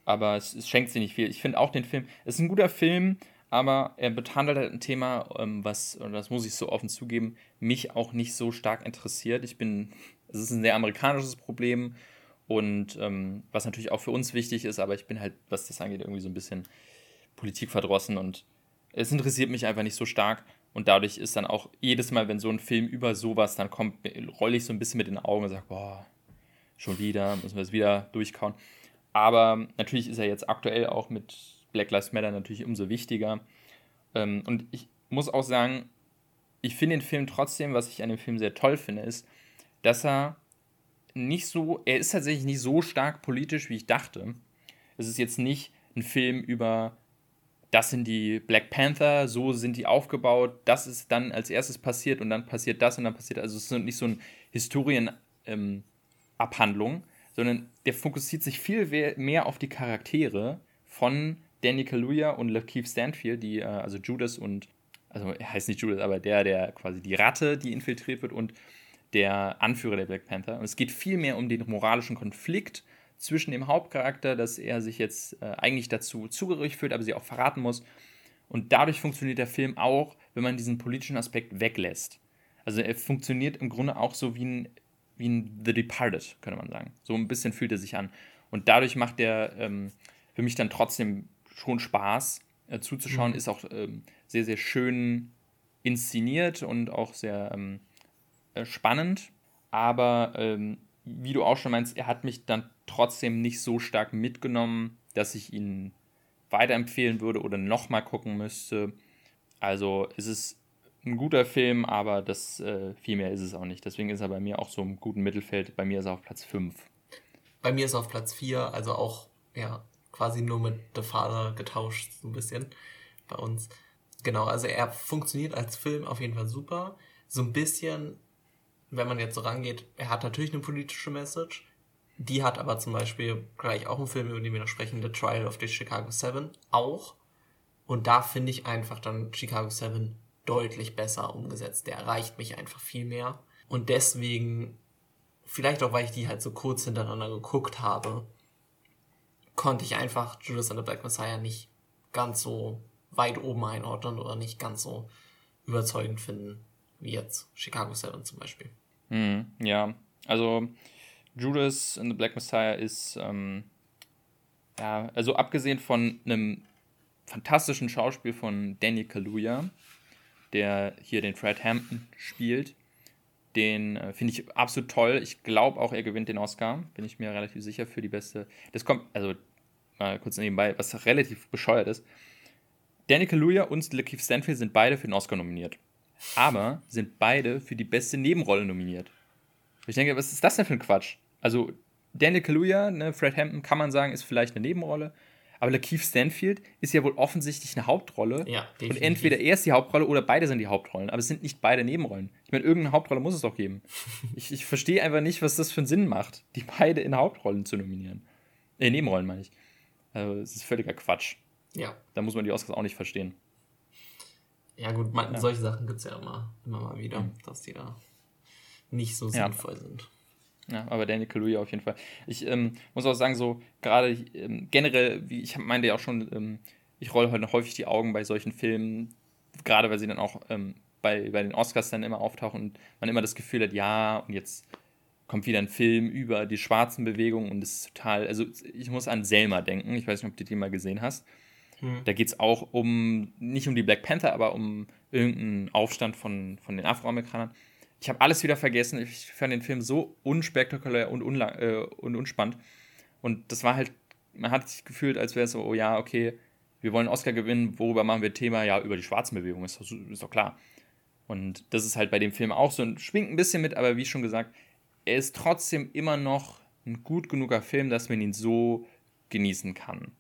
Aber es, es schenkt sich nicht viel. Ich finde auch den Film, es ist ein guter Film, aber er behandelt halt ein Thema, ähm, was, und das muss ich so offen zugeben, mich auch nicht so stark interessiert. Ich bin, es ist ein sehr amerikanisches Problem und ähm, was natürlich auch für uns wichtig ist, aber ich bin halt, was das angeht, irgendwie so ein bisschen politikverdrossen und es interessiert mich einfach nicht so stark. Und dadurch ist dann auch jedes Mal, wenn so ein Film über sowas dann kommt, rolle ich so ein bisschen mit den Augen und sage, boah, schon wieder, müssen wir es wieder durchkauen. Aber natürlich ist er jetzt aktuell auch mit Black Lives Matter natürlich umso wichtiger. Ähm, und ich muss auch sagen, ich finde den Film trotzdem, was ich an dem Film sehr toll finde, ist, dass er nicht so, er ist tatsächlich nicht so stark politisch, wie ich dachte. Es ist jetzt nicht ein Film über das sind die Black Panther, so sind die aufgebaut, das ist dann als erstes passiert und dann passiert das und dann passiert, also es ist nicht so eine Historienabhandlung, ähm, sondern der fokussiert sich viel mehr auf die Charaktere von Danny Kaluuya und Lakeith Stanfield, die, äh, also Judas und, also er heißt nicht Judas, aber der, der quasi die Ratte, die infiltriert wird und der Anführer der Black Panther. Und es geht viel mehr um den moralischen Konflikt zwischen dem Hauptcharakter, dass er sich jetzt äh, eigentlich dazu zugehörig fühlt, aber sie auch verraten muss. Und dadurch funktioniert der Film auch, wenn man diesen politischen Aspekt weglässt. Also er funktioniert im Grunde auch so wie ein, wie ein The Departed, könnte man sagen. So ein bisschen fühlt er sich an. Und dadurch macht er ähm, für mich dann trotzdem schon Spaß äh, zuzuschauen. Mhm. Ist auch ähm, sehr, sehr schön inszeniert und auch sehr ähm, äh, spannend. Aber ähm, wie du auch schon meinst, er hat mich dann trotzdem nicht so stark mitgenommen, dass ich ihn weiterempfehlen würde oder nochmal gucken müsste. Also es ist ein guter Film, aber das äh, viel mehr ist es auch nicht. Deswegen ist er bei mir auch so im guten Mittelfeld. Bei mir ist er auf Platz 5. Bei mir ist er auf Platz 4, also auch ja, quasi nur mit The Father getauscht, so ein bisschen bei uns. Genau, also er funktioniert als Film auf jeden Fall super. So ein bisschen, wenn man jetzt so rangeht, er hat natürlich eine politische Message. Die hat aber zum Beispiel gleich auch ein Film, über den wir noch sprechen, The Trial of the Chicago Seven, auch. Und da finde ich einfach dann Chicago Seven deutlich besser umgesetzt. Der erreicht mich einfach viel mehr. Und deswegen, vielleicht auch weil ich die halt so kurz hintereinander geguckt habe, konnte ich einfach Judas and the Black Messiah nicht ganz so weit oben einordnen oder nicht ganz so überzeugend finden, wie jetzt Chicago 7 zum Beispiel. Mm, ja, also Judas and the Black Messiah ist, ähm, ja, also abgesehen von einem fantastischen Schauspiel von Danny Kaluuya, der hier den Fred Hampton spielt, den äh, finde ich absolut toll. Ich glaube auch, er gewinnt den Oscar. Bin ich mir relativ sicher für die beste. Das kommt, also mal kurz nebenbei, was relativ bescheuert ist. Danny Kaluuya und Lakeith Stanfield sind beide für den Oscar nominiert. Aber sind beide für die beste Nebenrolle nominiert. Ich denke, was ist das denn für ein Quatsch? Also, Daniel Kaluuya, ne, Fred Hampton, kann man sagen, ist vielleicht eine Nebenrolle. Aber Lakeith Stanfield ist ja wohl offensichtlich eine Hauptrolle. Ja, definitiv. Und entweder er ist die Hauptrolle oder beide sind die Hauptrollen. Aber es sind nicht beide Nebenrollen. Ich meine, irgendeine Hauptrolle muss es doch geben. ich, ich verstehe einfach nicht, was das für einen Sinn macht, die beide in Hauptrollen zu nominieren. Äh, Nebenrollen meine ich. Also, es ist völliger Quatsch. Ja. Da muss man die Oscars auch nicht verstehen. Ja, gut, man, ja. solche Sachen gibt es ja immer, immer mal wieder, mhm. dass die da nicht so sinnvoll ja. sind. Ja, aber Daniel Kaluuya auf jeden Fall. Ich ähm, muss auch sagen, so gerade ähm, generell, wie ich meinte ja auch schon, ähm, ich rolle heute häufig die Augen bei solchen Filmen, gerade weil sie dann auch ähm, bei, bei den Oscars dann immer auftauchen und man immer das Gefühl hat, ja, und jetzt kommt wieder ein Film über die schwarzen Bewegungen und es ist total, also ich muss an Selma denken, ich weiß nicht, ob du den mal gesehen hast. Hm. Da geht es auch um, nicht um die Black Panther, aber um irgendeinen Aufstand von, von den Afroamerikanern. Ich habe alles wieder vergessen. Ich fand den Film so unspektakulär und, unlang, äh, und unspannend. Und das war halt, man hat sich gefühlt, als wäre es so, oh ja, okay, wir wollen Oscar gewinnen, worüber machen wir Thema? Ja, über die Schwarzenbewegung, ist ist doch klar. Und das ist halt bei dem Film auch so und schwingt ein bisschen mit, aber wie schon gesagt, er ist trotzdem immer noch ein gut genuger Film, dass man ihn so genießen kann.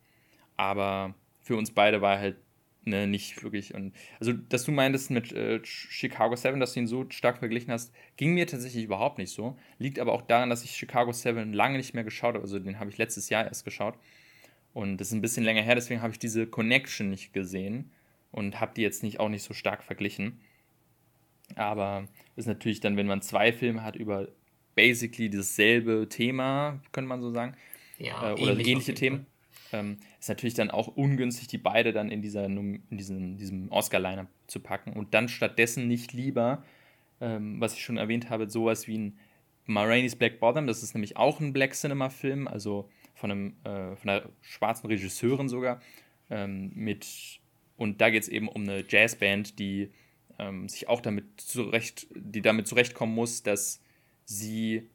Aber für uns beide war halt ne, nicht wirklich. Und also, dass du meintest mit äh, Chicago 7, dass du ihn so stark verglichen hast, ging mir tatsächlich überhaupt nicht so. Liegt aber auch daran, dass ich Chicago 7 lange nicht mehr geschaut habe. Also den habe ich letztes Jahr erst geschaut. Und das ist ein bisschen länger her, deswegen habe ich diese Connection nicht gesehen und habe die jetzt nicht auch nicht so stark verglichen. Aber ist natürlich dann, wenn man zwei Filme hat über basically dasselbe Thema, könnte man so sagen, ja, äh, oder ähnliche Themen, ähm, ist natürlich dann auch ungünstig, die beide dann in, dieser, in diesem, diesem Oscar-Liner zu packen und dann stattdessen nicht lieber, ähm, was ich schon erwähnt habe, sowas wie ein Ma Black Bottom, das ist nämlich auch ein Black Cinema-Film, also von, einem, äh, von einer schwarzen Regisseurin sogar, ähm, mit, und da geht es eben um eine Jazzband, die ähm, sich auch damit zurecht, die damit zurechtkommen muss, dass sie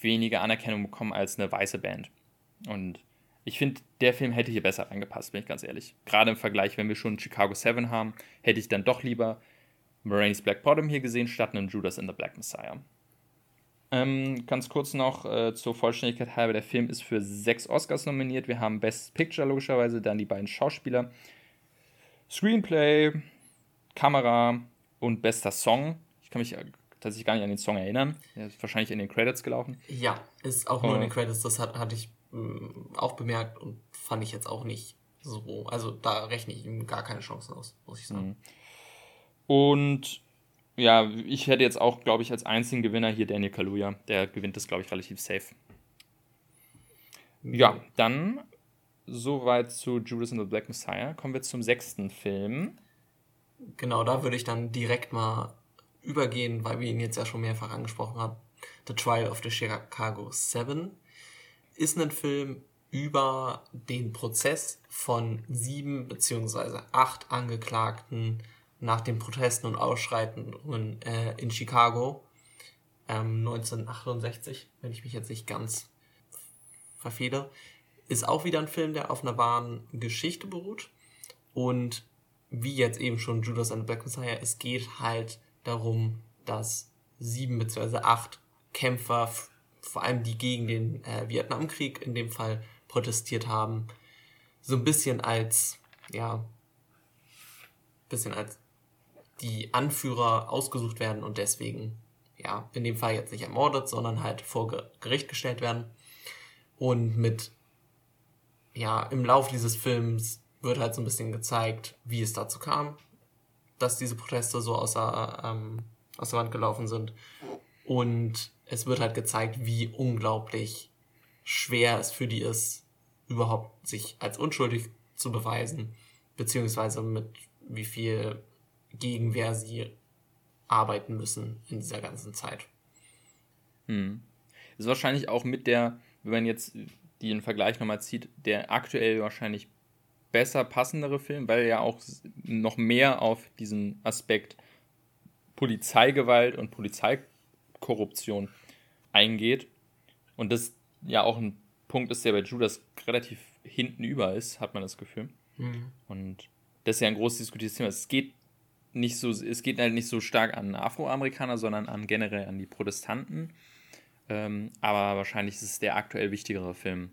weniger Anerkennung bekommen als eine weiße Band. Und ich finde, der Film hätte hier besser reingepasst, bin ich ganz ehrlich. Gerade im Vergleich, wenn wir schon Chicago 7 haben, hätte ich dann doch lieber Moraine's Black Bottom hier gesehen, statt einen Judas in the Black Messiah. Ähm, ganz kurz noch äh, zur Vollständigkeit halber: Der Film ist für sechs Oscars nominiert. Wir haben Best Picture logischerweise, dann die beiden Schauspieler, Screenplay, Kamera und bester Song. Ich kann mich tatsächlich gar nicht an den Song erinnern. Der ist wahrscheinlich in den Credits gelaufen. Ja, ist auch nur in den Credits. Das hat, hatte ich äh, auch bemerkt und fand ich jetzt auch nicht so. Also da rechne ich ihm gar keine Chancen aus, muss ich sagen. Mhm. Und ja, ich hätte jetzt auch, glaube ich, als einzigen Gewinner hier Daniel Kaluuya. Der gewinnt das, glaube ich, relativ safe. Ja, dann soweit zu Judas and the Black Messiah. Kommen wir zum sechsten Film. Genau, da würde ich dann direkt mal übergehen, weil wir ihn jetzt ja schon mehrfach angesprochen haben. The Trial of the Chicago Seven ist ein Film über den Prozess von sieben beziehungsweise acht Angeklagten nach den Protesten und Ausschreitungen äh, in Chicago, ähm, 1968, wenn ich mich jetzt nicht ganz verfehle. Ist auch wieder ein Film, der auf einer wahren Geschichte beruht. Und wie jetzt eben schon Judas and the Black Messiah, es geht halt darum, dass sieben bzw. acht Kämpfer, vor allem die gegen den äh, Vietnamkrieg in dem Fall protestiert haben, so ein bisschen als, ja, bisschen als die Anführer ausgesucht werden und deswegen, ja, in dem Fall jetzt nicht ermordet, sondern halt vor Gericht gestellt werden. Und mit, ja, im Laufe dieses Films wird halt so ein bisschen gezeigt, wie es dazu kam, dass diese Proteste so außer, ähm, aus der Wand gelaufen sind. Und es wird halt gezeigt, wie unglaublich schwer es für die ist, überhaupt sich als unschuldig zu beweisen, beziehungsweise mit wie viel Gegenwehr sie arbeiten müssen in dieser ganzen Zeit. Hm. Ist wahrscheinlich auch mit der, wenn man jetzt den Vergleich nochmal zieht, der aktuell wahrscheinlich besser passendere Film, weil er ja auch noch mehr auf diesen Aspekt Polizeigewalt und Polizeikorruption eingeht. Und das ja auch ein Punkt ist, der bei Judas relativ hinten über ist, hat man das Gefühl. Mhm. Und das ist ja ein groß diskutiertes Thema. Es geht nicht so, es geht halt nicht so stark an Afroamerikaner, sondern an generell an die Protestanten. Ähm, aber wahrscheinlich ist es der aktuell wichtigere Film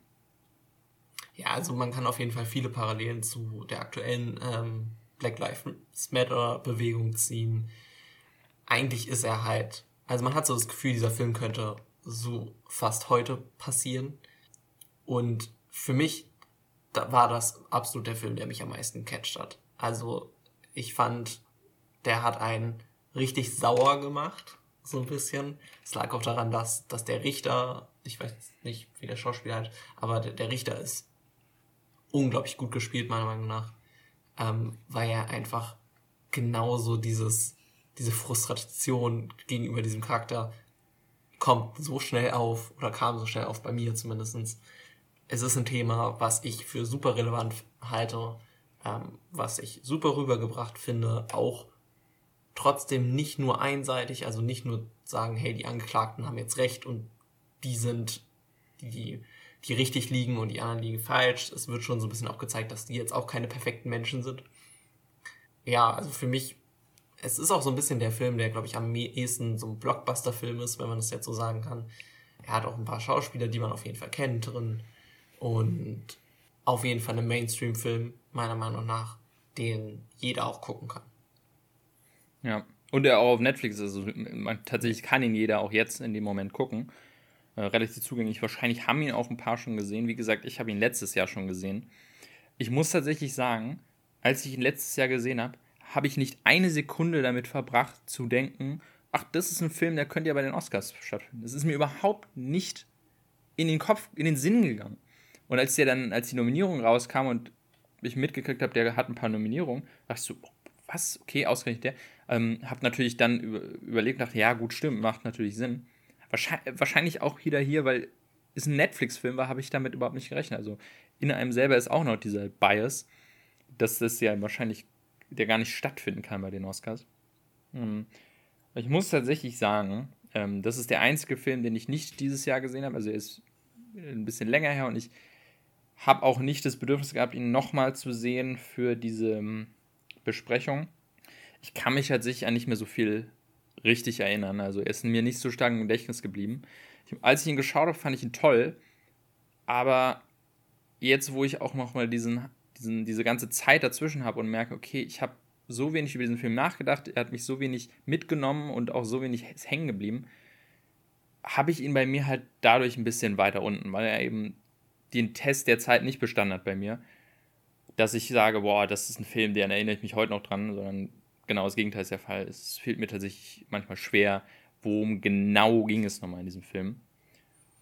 ja, also man kann auf jeden Fall viele Parallelen zu der aktuellen ähm, Black Lives Matter Bewegung ziehen. Eigentlich ist er halt, also man hat so das Gefühl, dieser Film könnte so fast heute passieren. Und für mich da war das absolut der Film, der mich am meisten catcht hat. Also ich fand, der hat einen richtig sauer gemacht, so ein bisschen. Es lag auch daran, dass, dass der Richter, ich weiß nicht, wie der Schauspieler hat, aber der, der Richter ist unglaublich gut gespielt, meiner Meinung nach, ähm, weil er einfach genauso dieses, diese Frustration gegenüber diesem Charakter kommt so schnell auf oder kam so schnell auf bei mir zumindestens. Es ist ein Thema, was ich für super relevant halte, ähm, was ich super rübergebracht finde, auch trotzdem nicht nur einseitig, also nicht nur sagen, hey, die Angeklagten haben jetzt recht und die sind die die richtig liegen und die anderen liegen falsch. Es wird schon so ein bisschen auch gezeigt, dass die jetzt auch keine perfekten Menschen sind. Ja, also für mich, es ist auch so ein bisschen der Film, der, glaube ich, am ehesten so ein Blockbuster-Film ist, wenn man das jetzt so sagen kann. Er hat auch ein paar Schauspieler, die man auf jeden Fall kennt drin. Und auf jeden Fall ein Mainstream-Film, meiner Meinung nach, den jeder auch gucken kann. Ja, und der auch auf Netflix ist. Also man, tatsächlich kann ihn jeder auch jetzt in dem Moment gucken äh, relativ zugänglich. Wahrscheinlich haben ihn auch ein paar schon gesehen. Wie gesagt, ich habe ihn letztes Jahr schon gesehen. Ich muss tatsächlich sagen, als ich ihn letztes Jahr gesehen habe, habe ich nicht eine Sekunde damit verbracht zu denken, ach, das ist ein Film, der könnte ja bei den Oscars stattfinden. Das ist mir überhaupt nicht in den Kopf, in den Sinn gegangen. Und als der dann, als die Nominierung rauskam und ich mitgekriegt habe, der hat ein paar Nominierungen, dachte ich so, was? Okay, ausgerechnet der. Ähm, hab natürlich dann über, überlegt, dachte, ja, gut, stimmt, macht natürlich Sinn. Wahrscheinlich, wahrscheinlich auch wieder hier, weil es ein Netflix-Film war, habe ich damit überhaupt nicht gerechnet. Also in einem selber ist auch noch dieser Bias, dass das ja wahrscheinlich der gar nicht stattfinden kann bei den Oscars. Hm. Ich muss tatsächlich sagen, ähm, das ist der einzige Film, den ich nicht dieses Jahr gesehen habe. Also er ist ein bisschen länger her und ich habe auch nicht das Bedürfnis gehabt, ihn nochmal zu sehen für diese ähm, Besprechung. Ich kann mich tatsächlich an nicht mehr so viel richtig erinnern. Also er ist mir nicht so stark im Gedächtnis geblieben. Ich, als ich ihn geschaut habe, fand ich ihn toll. Aber jetzt, wo ich auch nochmal diesen, diesen, diese ganze Zeit dazwischen habe und merke, okay, ich habe so wenig über diesen Film nachgedacht, er hat mich so wenig mitgenommen und auch so wenig hängen geblieben, habe ich ihn bei mir halt dadurch ein bisschen weiter unten, weil er eben den Test der Zeit nicht bestanden hat bei mir, dass ich sage, boah, das ist ein Film, den erinnere ich mich heute noch dran, sondern genau das Gegenteil ist der Fall. Es fehlt mir tatsächlich manchmal schwer, worum genau ging es nochmal in diesem Film.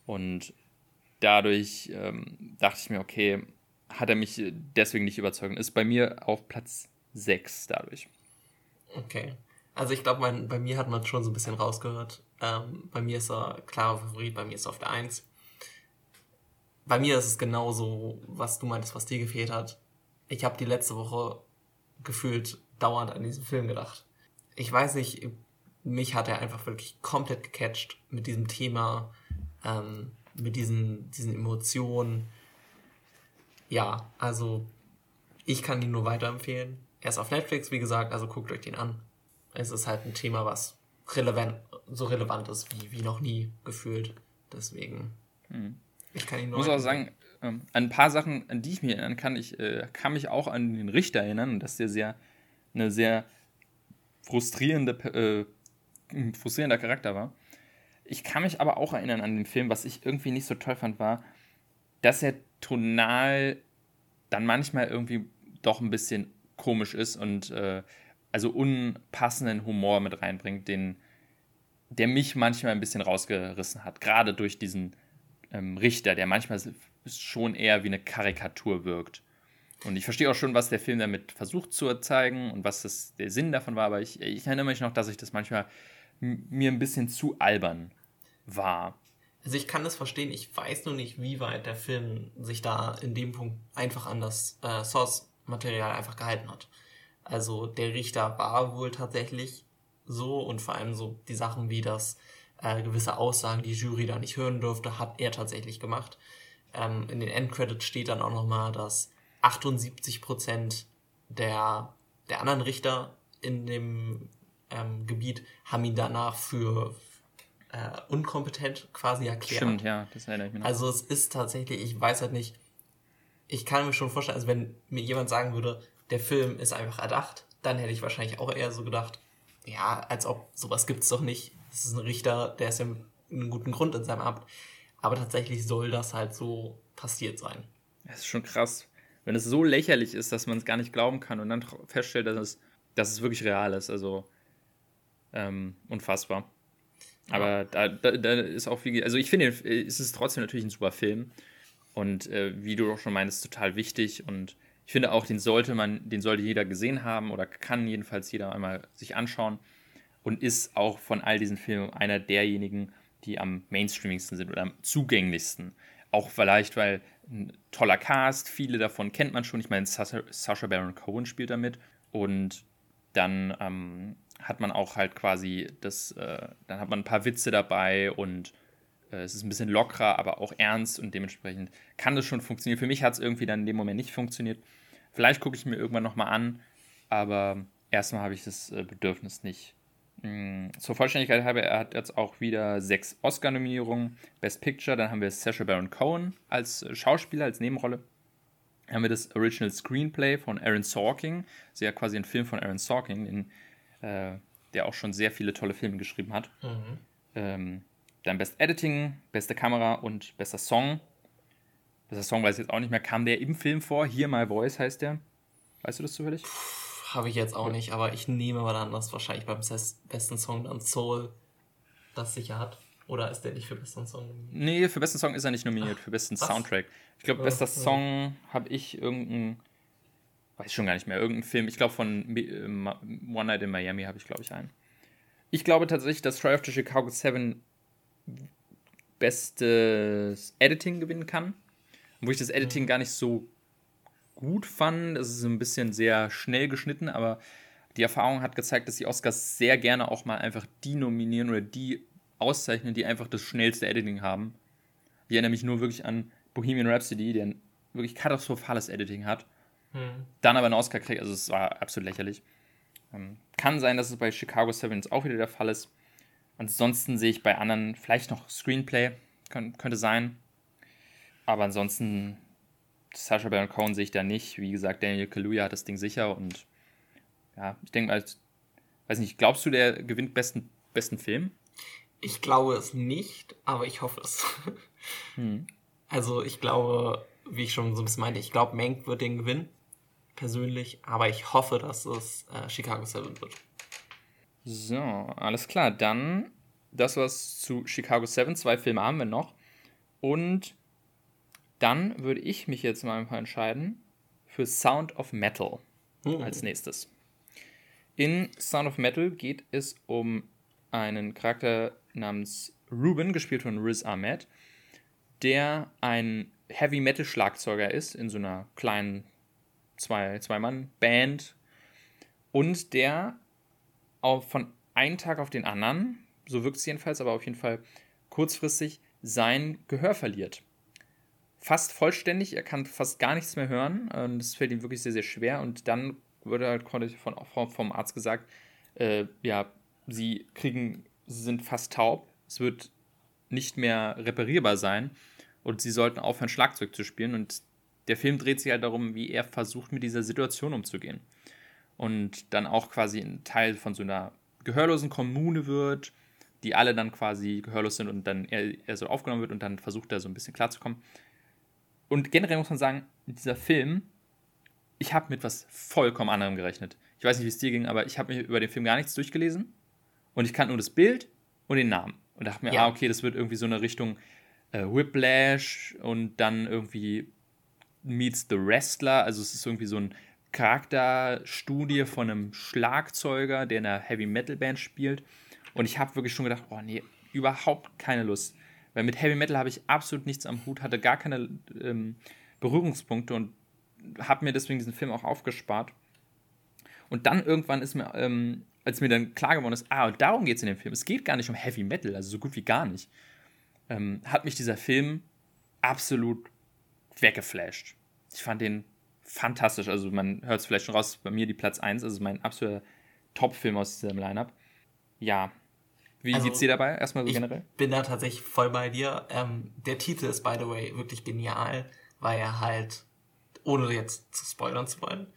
Und dadurch ähm, dachte ich mir, okay, hat er mich deswegen nicht überzeugt. Ist bei mir auf Platz 6 dadurch. Okay. Also ich glaube, bei mir hat man schon so ein bisschen rausgehört. Ähm, bei mir ist er klarer Favorit, bei mir ist er auf der 1. Bei mir ist es genauso, was du meintest, was dir gefehlt hat. Ich habe die letzte Woche gefühlt dauernd an diesen Film gedacht. Ich weiß nicht, mich hat er einfach wirklich komplett gecatcht mit diesem Thema, ähm, mit diesen, diesen Emotionen. Ja, also ich kann ihn nur weiterempfehlen. Er ist auf Netflix, wie gesagt, also guckt euch den an. Es ist halt ein Thema, was relevant, so relevant ist wie, wie noch nie gefühlt. Deswegen, Mhm. ich kann ihn Ich nur muss auch sagen, ähm, an ein paar Sachen, an die ich mich erinnern kann, ich äh, kann mich auch an den Richter erinnern und dass der sehr, eine sehr frustrierende, äh, ein frustrierender Charakter war. Ich kann mich aber auch erinnern an den Film, was ich irgendwie nicht so toll fand, war, dass er tonal dann manchmal irgendwie doch ein bisschen komisch ist und äh, also unpassenden Humor mit reinbringt, den, der mich manchmal ein bisschen rausgerissen hat. Gerade durch diesen ähm, Richter, der manchmal schon eher wie eine Karikatur wirkt. Und ich verstehe auch schon, was der Film damit versucht zu zeigen und was das, der Sinn davon war, aber ich, ich erinnere mich noch, dass ich das manchmal mir ein bisschen zu albern war. Also ich kann das verstehen, ich weiß nur nicht, wie weit der Film sich da in dem Punkt einfach an das äh, Source-Material einfach gehalten hat. Also der Richter war wohl tatsächlich so und vor allem so die Sachen wie das äh, gewisse Aussagen, die Jury da nicht hören durfte, hat er tatsächlich gemacht. Ähm, in den Endcredits steht dann auch nochmal, dass 78% der, der anderen Richter in dem ähm, Gebiet haben ihn danach für äh, unkompetent quasi erklärt. Stimmt, ja, das erinnere ich mich noch. Also es ist tatsächlich, ich weiß halt nicht, ich kann mir schon vorstellen, also wenn mir jemand sagen würde, der Film ist einfach erdacht, dann hätte ich wahrscheinlich auch eher so gedacht, ja, als ob sowas gibt's doch nicht. Das ist ein Richter, der ist ja mit einem guten Grund in seinem Amt. Aber tatsächlich soll das halt so passiert sein. Das ist schon krass. Wenn es so lächerlich ist, dass man es gar nicht glauben kann und dann feststellt, dass es, dass es wirklich real ist. Also ähm, unfassbar. Aber da, da, da ist auch wie, also ich finde, es ist trotzdem natürlich ein super Film. Und äh, wie du auch schon meinst, total wichtig. Und ich finde auch, den sollte man, den sollte jeder gesehen haben oder kann jedenfalls jeder einmal sich anschauen. Und ist auch von all diesen Filmen einer derjenigen, die am mainstreamigsten sind oder am zugänglichsten. Auch vielleicht, weil ein toller Cast, viele davon kennt man schon. Ich meine, Sasha, Sacha Baron Cohen spielt damit. Und dann ähm, hat man auch halt quasi das, äh, dann hat man ein paar Witze dabei und äh, es ist ein bisschen lockerer, aber auch ernst und dementsprechend kann das schon funktionieren. Für mich hat es irgendwie dann in dem Moment nicht funktioniert. Vielleicht gucke ich mir irgendwann nochmal an, aber erstmal habe ich das äh, Bedürfnis nicht. Mm, Zur Vollständigkeit halber, er hat jetzt auch wieder sechs Oscar-Nominierungen. Best Picture, dann haben wir Sacha Baron Cohen als äh, Schauspieler, als Nebenrolle. Dann haben wir das Original Screenplay von Aaron Sorkin. Ist ja quasi ein Film von Aaron Sorkin, den, äh, der auch schon sehr viele tolle Filme geschrieben hat. Ähm, dann Best Editing, beste Kamera und bester Song. Bester Song weiß ich jetzt auch nicht mehr. Kam der im Film vor? Here My Voice heißt der. Weißt du das zufällig? Habe ich jetzt auch nicht, aber ich nehme mal an, dass wahrscheinlich beim besten Song dann Soul das sicher hat. Oder ist der nicht für besten Song? nominiert? Nee, für besten Song ist er nicht nominiert, für besten was? Soundtrack. Ich glaube, bester ja. Song habe ich irgendeinen, weiß schon gar nicht mehr, irgendeinen Film. Ich glaube, von äh, One Night in Miami habe ich, glaube ich, einen. Ich glaube tatsächlich, dass Try of the Chicago 7 bestes Editing gewinnen kann. Wo ich das Editing gar nicht so gut fand. Es ist ein bisschen sehr schnell geschnitten, aber die Erfahrung hat gezeigt, dass die Oscars sehr gerne auch mal einfach die nominieren oder die auszeichnen, die einfach das schnellste Editing haben. Ich erinnere mich nur wirklich an Bohemian Rhapsody, der ein wirklich katastrophales Editing hat, Hm. dann aber einen Oscar kriegt. Also es war absolut lächerlich. Ähm, kann sein, dass es bei Chicago 7 jetzt auch wieder der Fall ist. Ansonsten sehe ich bei anderen vielleicht noch Screenplay, Kön könnte sein. Aber ansonsten, Sacha Baron Cohen sehe ich da nicht. Wie gesagt, Daniel Kaluuya hat das Ding sicher und ja, ich denke mal, weiß nicht, glaubst du, der gewinnt besten, besten Film? Ich glaube es nicht, aber ich hoffe es. Also ich glaube, wie ich schon so ein bisschen meinte, ich glaube, Mank wird den gewinnen, persönlich, aber ich hoffe, dass es äh, Chicago 7 wird. So, alles klar. Dann das was zu Chicago 7. Zwei Filme haben wir noch. Und dann würde ich mich jetzt mal einfach entscheiden für Sound of Metal Hm. als nächstes. In Sound of Metal geht es um einen Charakter namens Ruben, gespielt von Riz Ahmed, der ein Heavy Metal Schlagzeuger ist in so einer kleinen zwei, Zwei-Mann-Band und der auch von einen Tag auf den anderen, so wirkt es jedenfalls, aber auf jeden Fall kurzfristig, sein Gehör verliert. Fast vollständig, er kann fast gar nichts mehr hören. Das fällt ihm wirklich sehr, sehr schwer. Und dann wurde halt von, vom Arzt gesagt, äh, ja, sie kriegen, sie sind fast taub. Es wird nicht mehr reparierbar sein und sie sollten aufhören, Schlagzeug zu spielen. Und der Film dreht sich halt darum, wie er versucht, mit dieser Situation umzugehen. Und dann auch quasi ein Teil von so einer gehörlosen Kommune wird, die alle dann quasi gehörlos sind und dann er, er so aufgenommen wird und dann versucht er so ein bisschen klarzukommen. Und generell muss man sagen, dieser Film, ich habe mit was vollkommen anderem gerechnet. Ich weiß nicht, wie es dir ging, aber ich habe mir über den Film gar nichts durchgelesen und ich kannte nur das Bild und den Namen. Und dachte mir, ja. ah, okay, das wird irgendwie so eine Richtung äh, Whiplash und dann irgendwie meets the Wrestler. Also es ist irgendwie so ein Charakterstudie von einem Schlagzeuger, der in einer Heavy Metal Band spielt. Und ich habe wirklich schon gedacht, oh nee, überhaupt keine Lust. Weil mit Heavy Metal habe ich absolut nichts am Hut, hatte gar keine ähm, Berührungspunkte und habe mir deswegen diesen Film auch aufgespart. Und dann irgendwann ist mir, ähm, als mir dann klar geworden ist, ah, darum geht es in dem Film. Es geht gar nicht um Heavy Metal, also so gut wie gar nicht. Ähm, hat mich dieser Film absolut weggeflasht. Ich fand den fantastisch. Also man hört es vielleicht schon raus, bei mir die Platz 1, also mein absoluter Top-Film aus diesem Lineup. Ja. Wie also, geht's dir dabei? Erstmal so ich generell? bin da tatsächlich voll bei dir. Ähm, der Titel ist, by the way, wirklich genial, weil er halt, ohne jetzt zu spoilern zu wollen,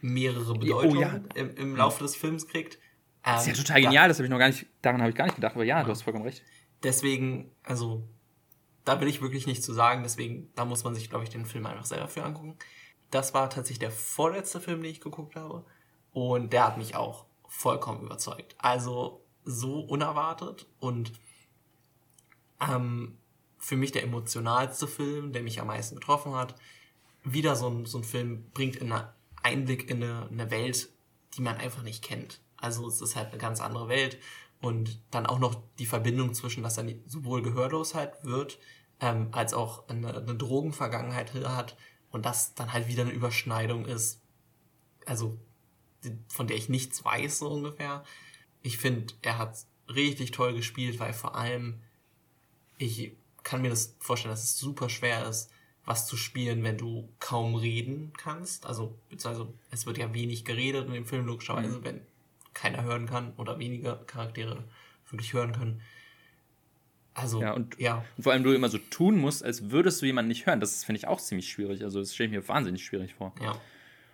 mehrere Bedeutungen oh, ja. im, im, Laufe des Films kriegt. Ähm, das ist ja ähm, total genial, das habe ich noch gar nicht, daran habe ich gar nicht gedacht, aber ja, ja, du hast vollkommen recht. Deswegen, also, da will ich wirklich nichts zu sagen, deswegen, da muss man sich, glaube ich, den Film einfach selber für angucken. Das war tatsächlich der vorletzte Film, den ich geguckt habe. Und der hat mich auch vollkommen überzeugt. Also so unerwartet und ähm, für mich der emotionalste Film, der mich am meisten getroffen hat. Wieder so ein, so ein Film bringt in eine Einblick in eine, eine Welt, die man einfach nicht kennt. Also es ist halt eine ganz andere Welt und dann auch noch die Verbindung zwischen, dass er sowohl Gehörlosheit wird, ähm, als auch eine, eine Drogenvergangenheit hat und das dann halt wieder eine Überschneidung ist, also von der ich nichts weiß so ungefähr. Ich finde, er hat richtig toll gespielt, weil vor allem ich kann mir das vorstellen, dass es super schwer ist, was zu spielen, wenn du kaum reden kannst. Also, beziehungsweise es wird ja wenig geredet in dem Film, logischerweise, mhm. wenn keiner hören kann oder weniger Charaktere wirklich hören können. Also, ja und, ja. und vor allem du immer so tun musst, als würdest du jemanden nicht hören. Das finde ich auch ziemlich schwierig. Also, das stelle ich mir wahnsinnig schwierig vor. Ja.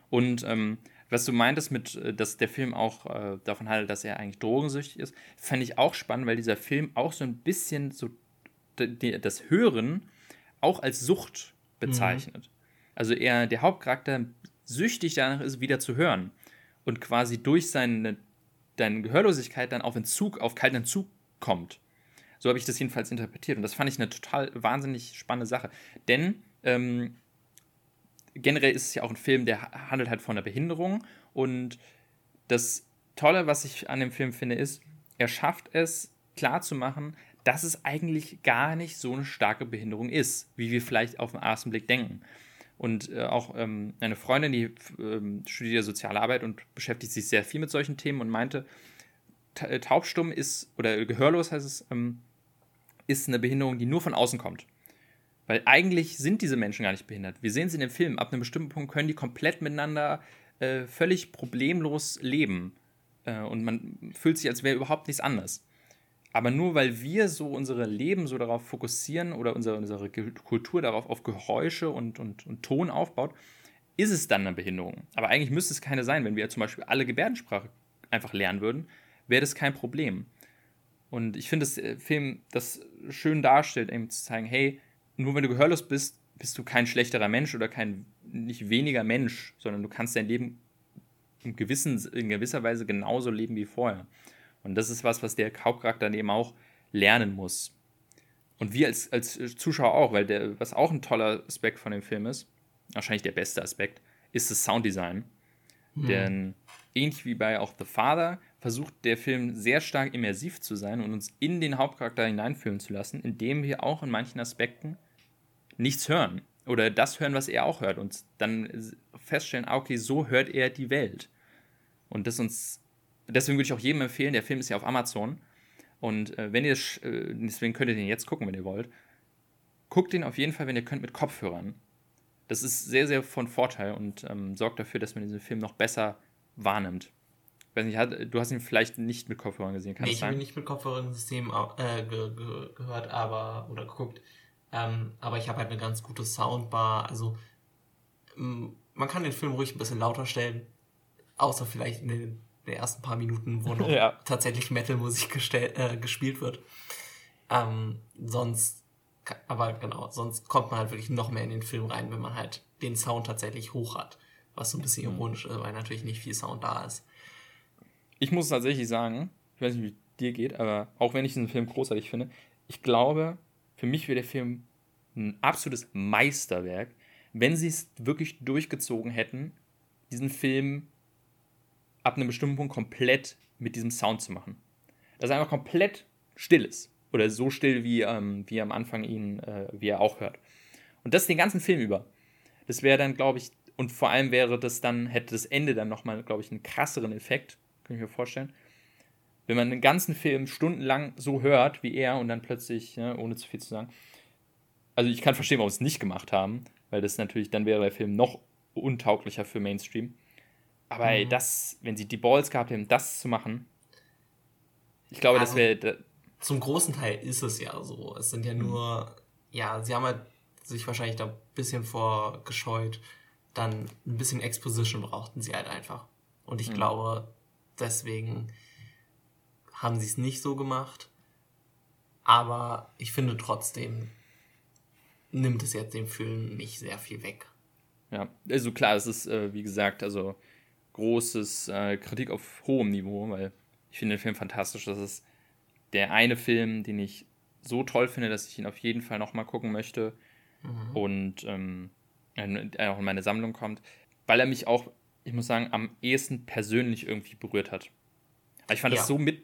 Und ähm, was du meintest mit, äh, dass der Film auch äh, davon handelt, dass er eigentlich drogensüchtig ist, fände ich auch spannend, weil dieser Film auch so ein bisschen so das Hören auch als Sucht bezeichnet. Mhm. Also er, der Hauptcharakter, süchtig danach ist, wieder zu hören. Und quasi durch seine, seine Gehörlosigkeit dann auf Entzug, auf kalten Entzug kommt. So habe ich das jedenfalls interpretiert. Und das fand ich eine total wahnsinnig spannende Sache. Denn ähm, generell ist es ja auch ein Film, der handelt halt von einer Behinderung. Und das Tolle, was ich an dem Film finde, ist, er schafft es klarzumachen, dass es eigentlich gar nicht so eine starke Behinderung ist, wie wir vielleicht auf den ersten Blick denken. Und äh, auch ähm, eine Freundin, die ähm, studiert soziale Arbeit und beschäftigt sich sehr viel mit solchen Themen und meinte, taubstumm ist, oder gehörlos heißt es, ähm, ist eine Behinderung, die nur von außen kommt. Weil eigentlich sind diese Menschen gar nicht behindert. Wir sehen sie in dem Film. Ab einem bestimmten Punkt können die komplett miteinander äh, völlig problemlos leben. Äh, und man fühlt sich, als wäre überhaupt nichts anderes. Aber nur weil wir so unsere Leben so darauf fokussieren oder unsere, unsere Kultur darauf auf Geräusche und, und, und Ton aufbaut, ist es dann eine Behinderung. Aber eigentlich müsste es keine sein. Wenn wir zum Beispiel alle Gebärdensprache einfach lernen würden, wäre das kein Problem. Und ich finde, dass der Film das schön darstellt, eben zu zeigen, hey, nur wenn du gehörlos bist, bist du kein schlechterer Mensch oder kein nicht weniger Mensch, sondern du kannst dein Leben in, gewissen, in gewisser Weise genauso leben wie vorher. Und das ist was, was der Hauptcharakter dann eben auch lernen muss. Und wir als, als Zuschauer auch, weil der, was auch ein toller Aspekt von dem Film ist, wahrscheinlich der beste Aspekt, ist das Sounddesign. Mhm. Denn ähnlich wie bei auch The Father versucht der Film sehr stark immersiv zu sein und uns in den Hauptcharakter hineinfühlen zu lassen, indem wir auch in manchen Aspekten nichts hören oder das hören, was er auch hört und dann feststellen, ah, okay, so hört er die Welt. Und das uns deswegen würde ich auch jedem empfehlen, der Film ist ja auf Amazon. Und äh, wenn ihr, äh, deswegen könnt ihr den jetzt gucken, wenn ihr wollt. Guckt den auf jeden Fall, wenn ihr könnt, mit Kopfhörern. Das ist sehr, sehr von Vorteil und ähm, sorgt dafür, dass man diesen Film noch besser wahrnimmt. Ich weiß nicht, du hast ihn vielleicht nicht mit Kopfhörern gesehen, kann nee, ich habe ihn nicht mit Kopfhörern-System äh, ge ge gehört, aber oder geguckt. Ähm, aber ich habe halt eine ganz gute Soundbar. Also man kann den Film ruhig ein bisschen lauter stellen, außer vielleicht in den, den ersten paar Minuten, wo noch ja. tatsächlich Metal-Musik äh, gespielt wird. Ähm, sonst, aber genau, sonst kommt man halt wirklich noch mehr in den Film rein, wenn man halt den Sound tatsächlich hoch hat. Was so ein bisschen mhm. ironisch ist, weil natürlich nicht viel Sound da ist. Ich muss tatsächlich sagen, ich weiß nicht, wie es dir geht, aber auch wenn ich diesen Film großartig finde, ich glaube, für mich wäre der Film ein absolutes Meisterwerk, wenn sie es wirklich durchgezogen hätten, diesen Film ab einem bestimmten Punkt komplett mit diesem Sound zu machen. Dass er einfach komplett still ist. Oder so still, wie, ähm, wie am Anfang ihn, äh, wie er auch hört. Und das den ganzen Film über. Das wäre dann, glaube ich, und vor allem wäre das dann, hätte das Ende dann nochmal, glaube ich, einen krasseren Effekt, kann ich mir vorstellen. Wenn man den ganzen Film stundenlang so hört wie er und dann plötzlich, ja, ohne zu viel zu sagen, also ich kann verstehen, warum sie es nicht gemacht haben, weil das natürlich, dann wäre der Film noch untauglicher für Mainstream. Aber mhm. ey, das, wenn sie die Balls gehabt hätten, das zu machen, ich glaube, also, das wäre. Zum großen Teil ist es ja so. Es sind ja nur, ja, sie haben halt sich wahrscheinlich da ein bisschen vorgescheut, dann ein bisschen Exposition brauchten sie halt einfach. Und ich mhm. glaube, deswegen haben sie es nicht so gemacht. Aber ich finde trotzdem nimmt es jetzt dem Film nicht sehr viel weg. Ja, also klar, es ist, äh, wie gesagt, also großes äh, Kritik auf hohem Niveau, weil ich finde den Film fantastisch. Das ist der eine Film, den ich so toll finde, dass ich ihn auf jeden Fall nochmal gucken möchte. Mhm. Und ähm, er auch in meine Sammlung kommt, weil er mich auch, ich muss sagen, am ehesten persönlich irgendwie berührt hat. Aber ich fand ja. das so mit,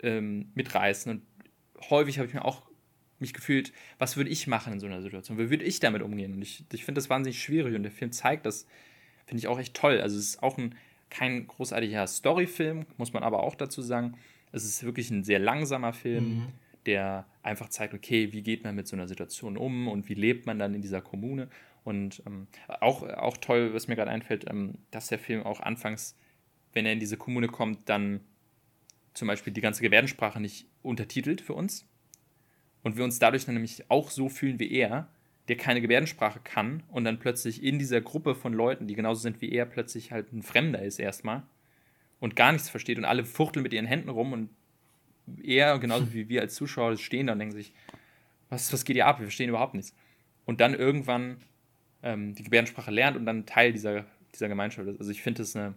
ähm, mitreißend und häufig habe ich mir auch mich gefühlt, was würde ich machen in so einer Situation? Wie würde ich damit umgehen? Und ich, ich finde das wahnsinnig schwierig und der Film zeigt das, finde ich auch echt toll. Also es ist auch ein, kein großartiger Storyfilm, muss man aber auch dazu sagen. Es ist wirklich ein sehr langsamer Film, mhm. der einfach zeigt, okay, wie geht man mit so einer Situation um und wie lebt man dann in dieser Kommune. Und ähm, auch, auch toll, was mir gerade einfällt, ähm, dass der Film auch anfangs, wenn er in diese Kommune kommt, dann zum Beispiel die ganze Gebärdensprache nicht untertitelt für uns, und wir uns dadurch dann nämlich auch so fühlen wie er, der keine Gebärdensprache kann und dann plötzlich in dieser Gruppe von Leuten, die genauso sind wie er, plötzlich halt ein Fremder ist erstmal und gar nichts versteht und alle fuchteln mit ihren Händen rum und er, genauso wie wir als Zuschauer, stehen da und denken sich, was, was geht hier ab? Wir verstehen überhaupt nichts. Und dann irgendwann ähm, die Gebärdensprache lernt und dann Teil dieser, dieser Gemeinschaft ist. Also ich finde das eine,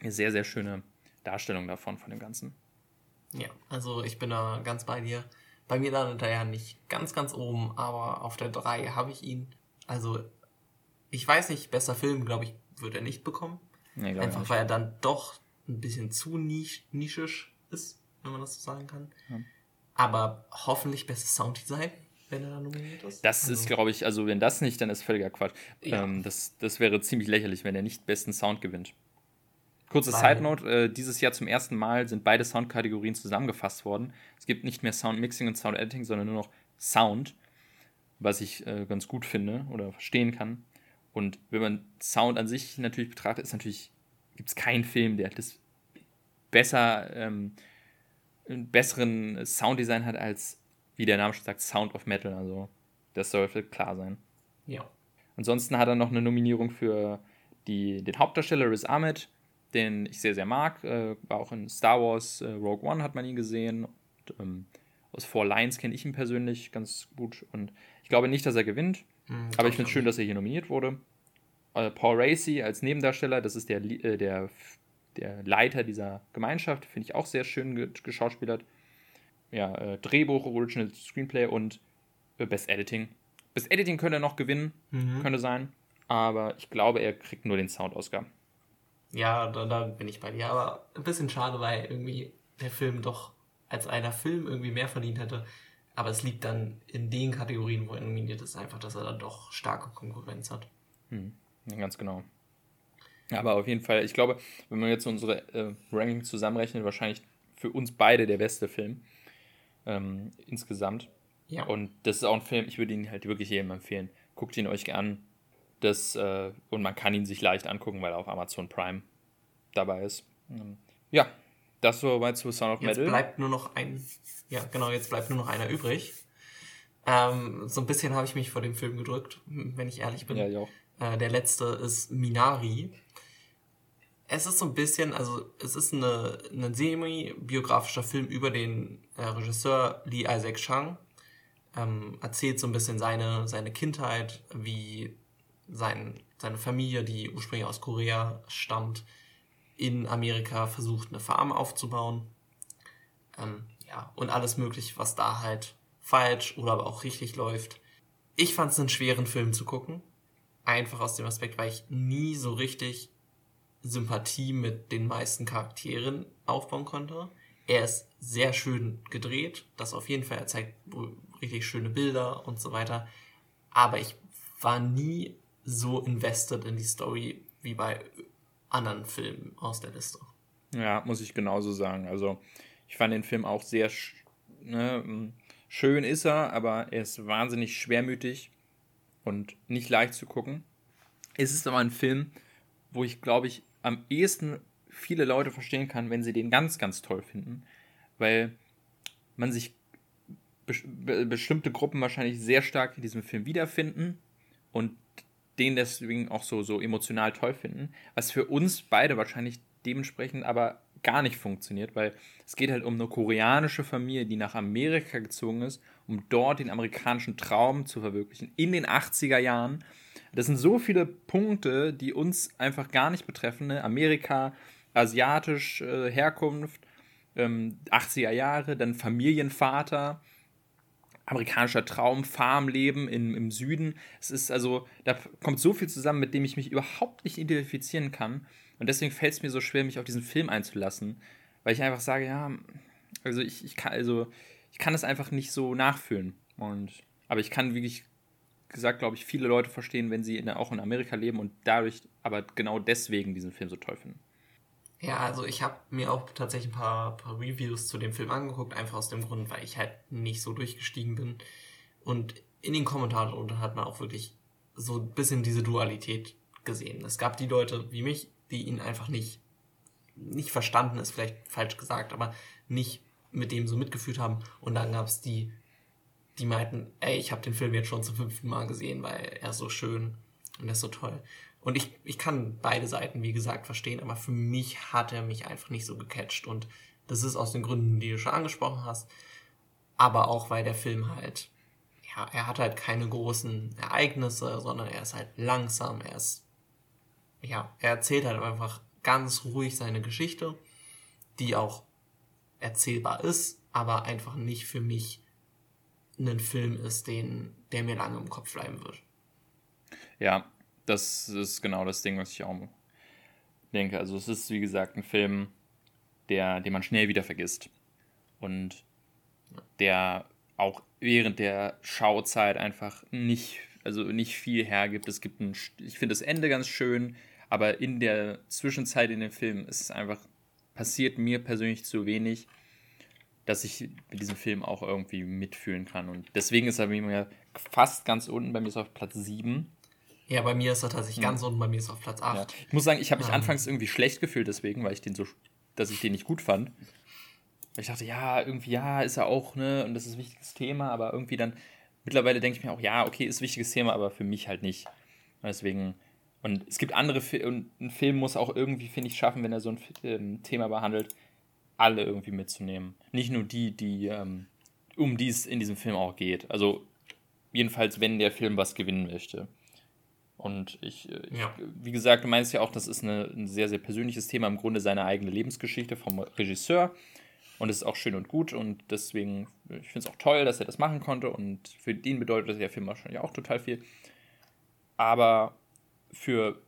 eine sehr, sehr schöne Darstellung davon, von dem Ganzen. Ja, also ich bin da ganz bei dir. Bei mir landet er ja nicht ganz, ganz oben, aber auf der 3 habe ich ihn. Also, ich weiß nicht, besser Film, glaube ich, wird er nicht bekommen. Nee, Einfach weil er dann doch ein bisschen zu nisch nischisch ist, wenn man das so sagen kann. Ja. Aber hoffentlich bestes Sounddesign, wenn er da nominiert ist. Das also. ist, glaube ich, also wenn das nicht, dann ist völliger Quatsch. Ja. Ähm, das, das wäre ziemlich lächerlich, wenn er nicht besten Sound gewinnt. Kurze Side Note: äh, Dieses Jahr zum ersten Mal sind beide Soundkategorien zusammengefasst worden. Es gibt nicht mehr Sound Mixing und Sound Editing, sondern nur noch Sound, was ich äh, ganz gut finde oder verstehen kann. Und wenn man Sound an sich natürlich betrachtet, ist natürlich gibt es keinen Film, der das besser ähm, einen besseren Sounddesign hat als wie der Name schon sagt Sound of Metal. Also das sollte klar sein. Ja. Ansonsten hat er noch eine Nominierung für die, den Hauptdarsteller Riz Ahmed den ich sehr, sehr mag. Äh, war auch in Star Wars äh, Rogue One hat man ihn gesehen. Und, ähm, aus Four Lines kenne ich ihn persönlich ganz gut. Und ich glaube nicht, dass er gewinnt. Mhm, aber ich finde es schön, dass er hier nominiert wurde. Äh, Paul Racy als Nebendarsteller, das ist der, äh, der, der Leiter dieser Gemeinschaft, finde ich auch sehr schön ge geschauspielert. Ja, äh, Drehbuch, Original Screenplay und äh, Best Editing. Best Editing könnte er noch gewinnen, mhm. könnte sein. Aber ich glaube, er kriegt nur den Sound-Oscar. Ja, da, da bin ich bei dir. Aber ein bisschen schade, weil irgendwie der Film doch als einer Film irgendwie mehr verdient hätte. Aber es liegt dann in den Kategorien, wo er nominiert ist, einfach, dass er dann doch starke Konkurrenz hat. Hm, ganz genau. Aber auf jeden Fall, ich glaube, wenn man jetzt unsere äh, Ranking zusammenrechnet, wahrscheinlich für uns beide der beste Film ähm, insgesamt. Ja. Und das ist auch ein Film, ich würde ihn halt wirklich jedem empfehlen. Guckt ihn euch an. Das, äh, und man kann ihn sich leicht angucken, weil er auf Amazon Prime dabei ist. Ähm, ja, das so weit zu Sound of Metal. Jetzt bleibt nur noch ein, ja genau, jetzt bleibt nur noch einer übrig. Ähm, so ein bisschen habe ich mich vor dem Film gedrückt, wenn ich ehrlich bin. Ja, ich auch. Äh, der letzte ist Minari. Es ist so ein bisschen, also es ist eine, ein semi-biografischer Film über den äh, Regisseur Lee Isaac Chung. Ähm, erzählt so ein bisschen seine, seine Kindheit, wie sein, seine Familie, die ursprünglich aus Korea stammt, in Amerika versucht, eine Farm aufzubauen. Ähm, ja, und alles mögliche, was da halt falsch oder aber auch richtig läuft. Ich fand es einen schweren Film zu gucken. Einfach aus dem Aspekt, weil ich nie so richtig Sympathie mit den meisten Charakteren aufbauen konnte. Er ist sehr schön gedreht, das auf jeden Fall. Er zeigt richtig schöne Bilder und so weiter. Aber ich war nie so invested in die Story wie bei anderen Filmen aus der Liste. Ja, muss ich genauso sagen. Also ich fand den Film auch sehr ne, schön ist er, aber er ist wahnsinnig schwermütig und nicht leicht zu gucken. Es ist aber ein Film, wo ich glaube ich am ehesten viele Leute verstehen kann, wenn sie den ganz, ganz toll finden, weil man sich be bestimmte Gruppen wahrscheinlich sehr stark in diesem Film wiederfinden und den deswegen auch so, so emotional toll finden, was für uns beide wahrscheinlich dementsprechend aber gar nicht funktioniert, weil es geht halt um eine koreanische Familie, die nach Amerika gezogen ist, um dort den amerikanischen Traum zu verwirklichen in den 80er Jahren. Das sind so viele Punkte, die uns einfach gar nicht betreffen. Ne? Amerika, asiatisch äh, Herkunft, ähm, 80er Jahre, dann Familienvater, amerikanischer Traum, Farmleben im, im Süden. Es ist also, da kommt so viel zusammen, mit dem ich mich überhaupt nicht identifizieren kann. Und deswegen fällt es mir so schwer, mich auf diesen Film einzulassen. Weil ich einfach sage, ja, also ich, ich kann, also ich kann es einfach nicht so nachfühlen. Und, aber ich kann wirklich gesagt, glaube ich, viele Leute verstehen, wenn sie in, auch in Amerika leben und dadurch, aber genau deswegen diesen Film so toll finden. Ja, also ich habe mir auch tatsächlich ein paar, paar Reviews zu dem Film angeguckt, einfach aus dem Grund, weil ich halt nicht so durchgestiegen bin. Und in den Kommentaren unter hat man auch wirklich so ein bisschen diese Dualität gesehen. Es gab die Leute wie mich, die ihn einfach nicht, nicht verstanden, ist vielleicht falsch gesagt, aber nicht mit dem so mitgefühlt haben. Und dann gab es die, die meinten, ey, ich habe den Film jetzt schon zum fünften Mal gesehen, weil er ist so schön und er ist so toll. Und ich, ich kann beide Seiten, wie gesagt, verstehen, aber für mich hat er mich einfach nicht so gecatcht. Und das ist aus den Gründen, die du schon angesprochen hast. Aber auch, weil der Film halt, ja, er hat halt keine großen Ereignisse, sondern er ist halt langsam, er ist, ja, er erzählt halt einfach ganz ruhig seine Geschichte, die auch erzählbar ist, aber einfach nicht für mich ein Film ist, den, der mir lange im Kopf bleiben wird. Ja, das ist genau das Ding, was ich auch denke. Also es ist, wie gesagt, ein Film, der, den man schnell wieder vergisst. Und der auch während der Schauzeit einfach nicht, also nicht viel hergibt. Es gibt ein, ich finde das Ende ganz schön, aber in der Zwischenzeit in dem Film ist es einfach, passiert mir persönlich zu wenig, dass ich mit diesem Film auch irgendwie mitfühlen kann. Und deswegen ist er bei mir fast ganz unten, bei mir ist er auf Platz 7. Ja, bei mir ist er tatsächlich ganz unten, bei mir ist er auf Platz 8. Ja. Ich muss sagen, ich habe mich um. anfangs irgendwie schlecht gefühlt deswegen, weil ich den so, dass ich den nicht gut fand. Weil ich dachte, ja, irgendwie, ja, ist er auch, ne, und das ist ein wichtiges Thema, aber irgendwie dann, mittlerweile denke ich mir auch, ja, okay, ist ein wichtiges Thema, aber für mich halt nicht. Deswegen, und es gibt andere, und ein Film muss auch irgendwie, finde ich, schaffen, wenn er so ein ähm, Thema behandelt, alle irgendwie mitzunehmen. Nicht nur die, die, ähm, um die es in diesem Film auch geht. Also, jedenfalls, wenn der Film was gewinnen möchte. Und ich, äh, ich ja. wie gesagt, du meinst ja auch, das ist eine, ein sehr, sehr persönliches Thema, im Grunde seine eigene Lebensgeschichte vom Regisseur. Und es ist auch schön und gut und deswegen, ich finde es auch toll, dass er das machen konnte und für den bedeutet der Film wahrscheinlich auch total viel. Aber für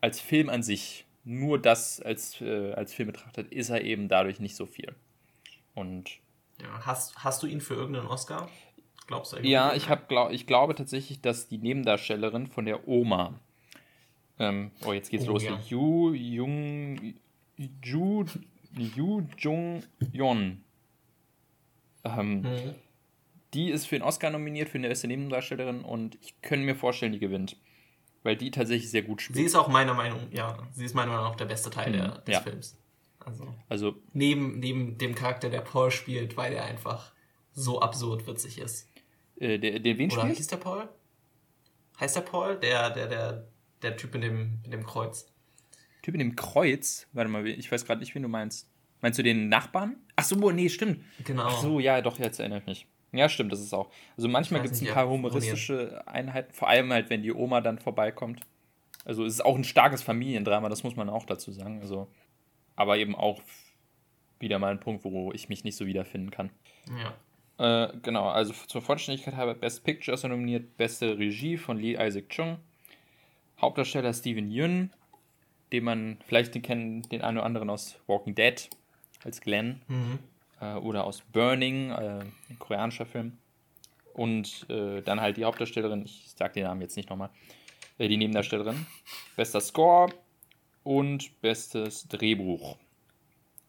als Film an sich, nur das als, äh, als Film betrachtet, ist er eben dadurch nicht so viel. Und ja, hast, hast du ihn für irgendeinen Oscar? Glaubst du Ja, ich, hab, glaub, ich glaube tatsächlich, dass die Nebendarstellerin von der Oma Ähm, oh, jetzt geht's oh, los. Ja. Yu Jung Ju Yu Jung Yon. Ähm, mhm. Die ist für den Oscar nominiert für eine beste Nebendarstellerin und ich könnte mir vorstellen, die gewinnt. Weil die tatsächlich sehr gut spielt. Sie ist auch meiner Meinung, ja, sie ist meiner Meinung nach der beste Teil mhm. der, des ja. Films. Also, also neben, neben dem Charakter, der Paul spielt, weil er einfach so absurd witzig ist. Äh, der, der wen Oder spielt? hieß der Paul? Heißt der Paul? Der, der, der, der Typ in dem, in dem Kreuz. Typ in dem Kreuz? Warte mal, ich weiß gerade nicht, wen du meinst. Meinst du den Nachbarn? Ach so, nee, stimmt. Genau. Ach so, ja, doch, jetzt erinnere ich mich. Ja, stimmt, das ist auch. Also manchmal gibt es ein paar humoristische Einheiten, vor allem halt, wenn die Oma dann vorbeikommt. Also es ist auch ein starkes Familiendrama, das muss man auch dazu sagen. Also, aber eben auch wieder mal ein Punkt, wo ich mich nicht so wiederfinden kann. Ja. Äh, genau, also zur Vollständigkeit habe Best Picture ist nominiert, beste Regie von Lee Isaac Chung, Hauptdarsteller Steven Yeun, den man vielleicht den kennen, den einen oder anderen aus Walking Dead als Glenn. Mhm äh, oder aus Burning, äh, ein koreanischer Film. Und äh, dann halt die Hauptdarstellerin, ich sag den Namen jetzt nicht nochmal, äh, die Nebendarstellerin. Bester Score und bestes Drehbuch.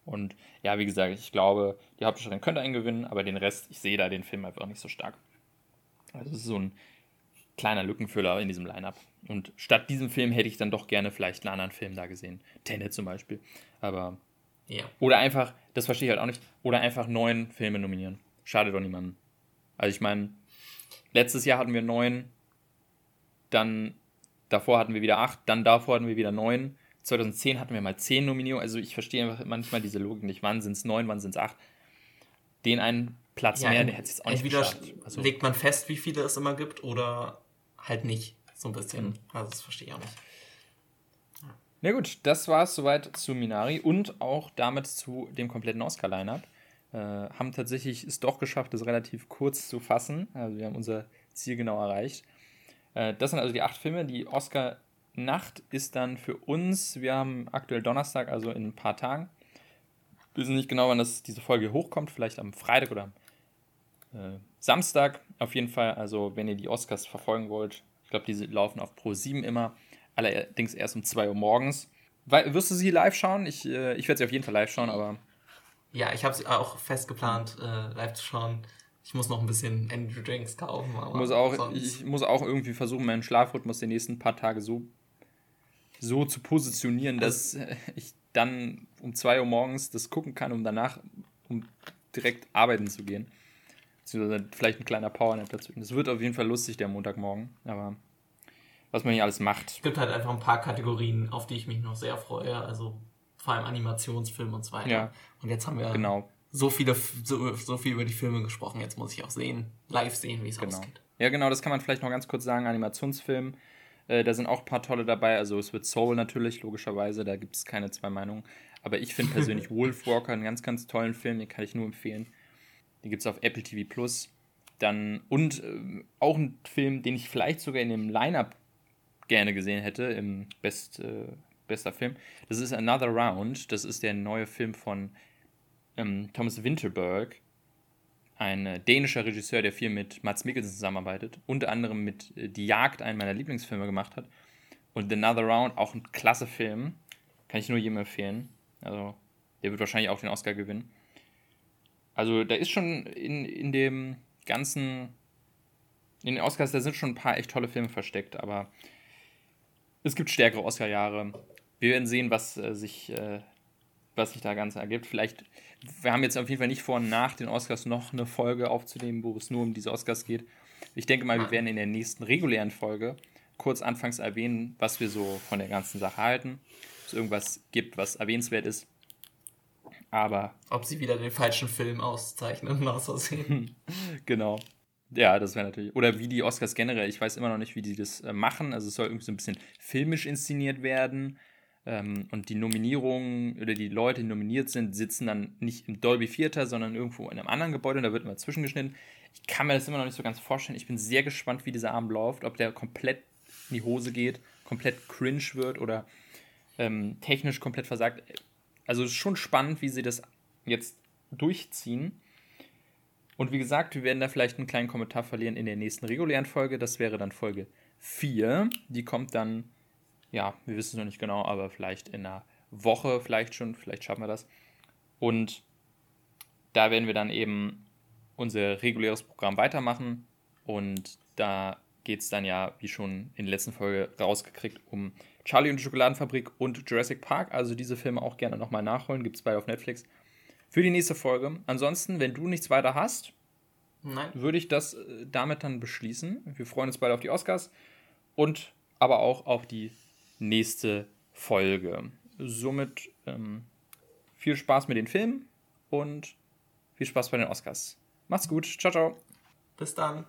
Und ja, wie gesagt, ich glaube, die Hauptdarstellerin könnte einen gewinnen, aber den Rest, ich sehe da den Film einfach nicht so stark. Also es ist so ein kleiner Lückenfüller in diesem Line-Up. Und statt diesem Film hätte ich dann doch gerne vielleicht einen anderen Film da gesehen. Tenet zum Beispiel. Aber ja. Oder einfach, das verstehe ich halt auch nicht, oder einfach neun Filme nominieren. Schadet doch niemandem. Also ich meine, letztes Jahr hatten wir neun, dann davor hatten wir wieder acht, dann davor hatten wir wieder neun. 2010 hatten wir mal zehn Nominierungen. Also ich verstehe einfach manchmal diese Logik nicht. Wann sind es neun, wann sind es acht? Den einen Platz ja, mehr, der hätte es jetzt auch nicht Entweder also, legt man fest, wie viele es immer gibt, oder halt nicht. So ein bisschen. Mhm. Also das verstehe ich auch nicht. Na gut, das war es soweit zu Minari und auch damit zu dem kompletten Oscar-Line-Up. Äh, haben tatsächlich es doch geschafft, das relativ kurz zu fassen. Also wir haben unser Ziel genau erreicht. Äh, das sind also die acht Filme. Die Oscar-Nacht ist dann für uns, wir haben aktuell Donnerstag, also in ein paar Tagen. Wir wissen nicht genau, wann das, diese Folge hochkommt, vielleicht am Freitag oder am äh, Samstag. Auf jeden Fall, also wenn ihr die Oscars verfolgen wollt, ich glaube, die laufen auf Pro 7 immer allerdings erst um 2 Uhr morgens. Wirst du sie live schauen? Ich, äh, ich werde sie auf jeden Fall live schauen, aber. Ja, ich habe sie auch fest geplant, äh, live zu schauen. Ich muss noch ein bisschen Energy Drinks kaufen. muss auch, ich muss auch irgendwie versuchen, meinen Schlafrhythmus die nächsten paar Tage so, so zu positionieren, also, dass ich dann um 2 Uhr morgens das gucken kann, um danach um direkt arbeiten zu gehen. Beziehungsweise vielleicht ein kleiner Powernap dazu. Das wird auf jeden Fall lustig, der Montagmorgen. Aber was man hier alles macht. Es gibt halt einfach ein paar Kategorien, auf die ich mich noch sehr freue. Also vor allem Animationsfilm und so weiter. Ja, und jetzt haben wir genau. so viele, so, so viel über die Filme gesprochen. Jetzt muss ich auch sehen, live sehen, wie es genau. ausgeht. Ja, genau, das kann man vielleicht noch ganz kurz sagen. Animationsfilm. Äh, da sind auch ein paar tolle dabei. Also es wird Soul natürlich, logischerweise. Da gibt es keine zwei Meinungen. Aber ich finde persönlich Wolfwalker einen ganz, ganz tollen Film. Den kann ich nur empfehlen. Den gibt es auf Apple TV Plus. Dann, und äh, auch ein Film, den ich vielleicht sogar in dem Line-Up gerne gesehen hätte im Best, äh, bester Film. Das ist Another Round. Das ist der neue Film von ähm, Thomas Winterberg, ein äh, dänischer Regisseur, der viel mit Mats Mikkelsen zusammenarbeitet. Unter anderem mit äh, Die Jagd, einen meiner Lieblingsfilme gemacht hat. Und Another Round, auch ein klasse Film. Kann ich nur jedem empfehlen. Also, der wird wahrscheinlich auch den Oscar gewinnen. Also, da ist schon in, in dem ganzen. In den Oscars, da sind schon ein paar echt tolle Filme versteckt, aber es gibt stärkere Oscar-Jahre. Wir werden sehen, was äh, sich, äh, was sich da ganz ergibt. Vielleicht, wir haben jetzt auf jeden Fall nicht vor, nach den Oscars noch eine Folge aufzunehmen, wo es nur um diese Oscars geht. Ich denke mal, wir werden in der nächsten regulären Folge kurz anfangs erwähnen, was wir so von der ganzen Sache halten. Ob es irgendwas gibt, was erwähnenswert ist. Aber. Ob sie wieder den falschen Film auszeichnen, aus Versehen. genau. Ja, das wäre natürlich. Oder wie die Oscars generell. Ich weiß immer noch nicht, wie die das äh, machen. Also es soll irgendwie so ein bisschen filmisch inszeniert werden. Ähm, und die Nominierungen oder die Leute, die nominiert sind, sitzen dann nicht im Dolby Theater, sondern irgendwo in einem anderen Gebäude und da wird immer zwischengeschnitten. Ich kann mir das immer noch nicht so ganz vorstellen. Ich bin sehr gespannt, wie dieser Abend läuft, ob der komplett in die Hose geht, komplett cringe wird oder ähm, technisch komplett versagt. Also es ist schon spannend, wie sie das jetzt durchziehen. Und wie gesagt, wir werden da vielleicht einen kleinen Kommentar verlieren in der nächsten regulären Folge. Das wäre dann Folge 4. Die kommt dann ja, wir wissen es noch nicht genau, aber vielleicht in einer Woche, vielleicht schon, vielleicht schaffen wir das. Und da werden wir dann eben unser reguläres Programm weitermachen. Und da geht es dann ja, wie schon in der letzten Folge rausgekriegt, um Charlie und die Schokoladenfabrik und Jurassic Park. Also diese Filme auch gerne nochmal nachholen. Gibt es beide auf Netflix. Für die nächste Folge. Ansonsten, wenn du nichts weiter hast, würde ich das äh, damit dann beschließen. Wir freuen uns beide auf die Oscars und aber auch auf die nächste Folge. Somit ähm, viel Spaß mit den Filmen und viel Spaß bei den Oscars. Macht's gut. Ciao, ciao. Bis dann.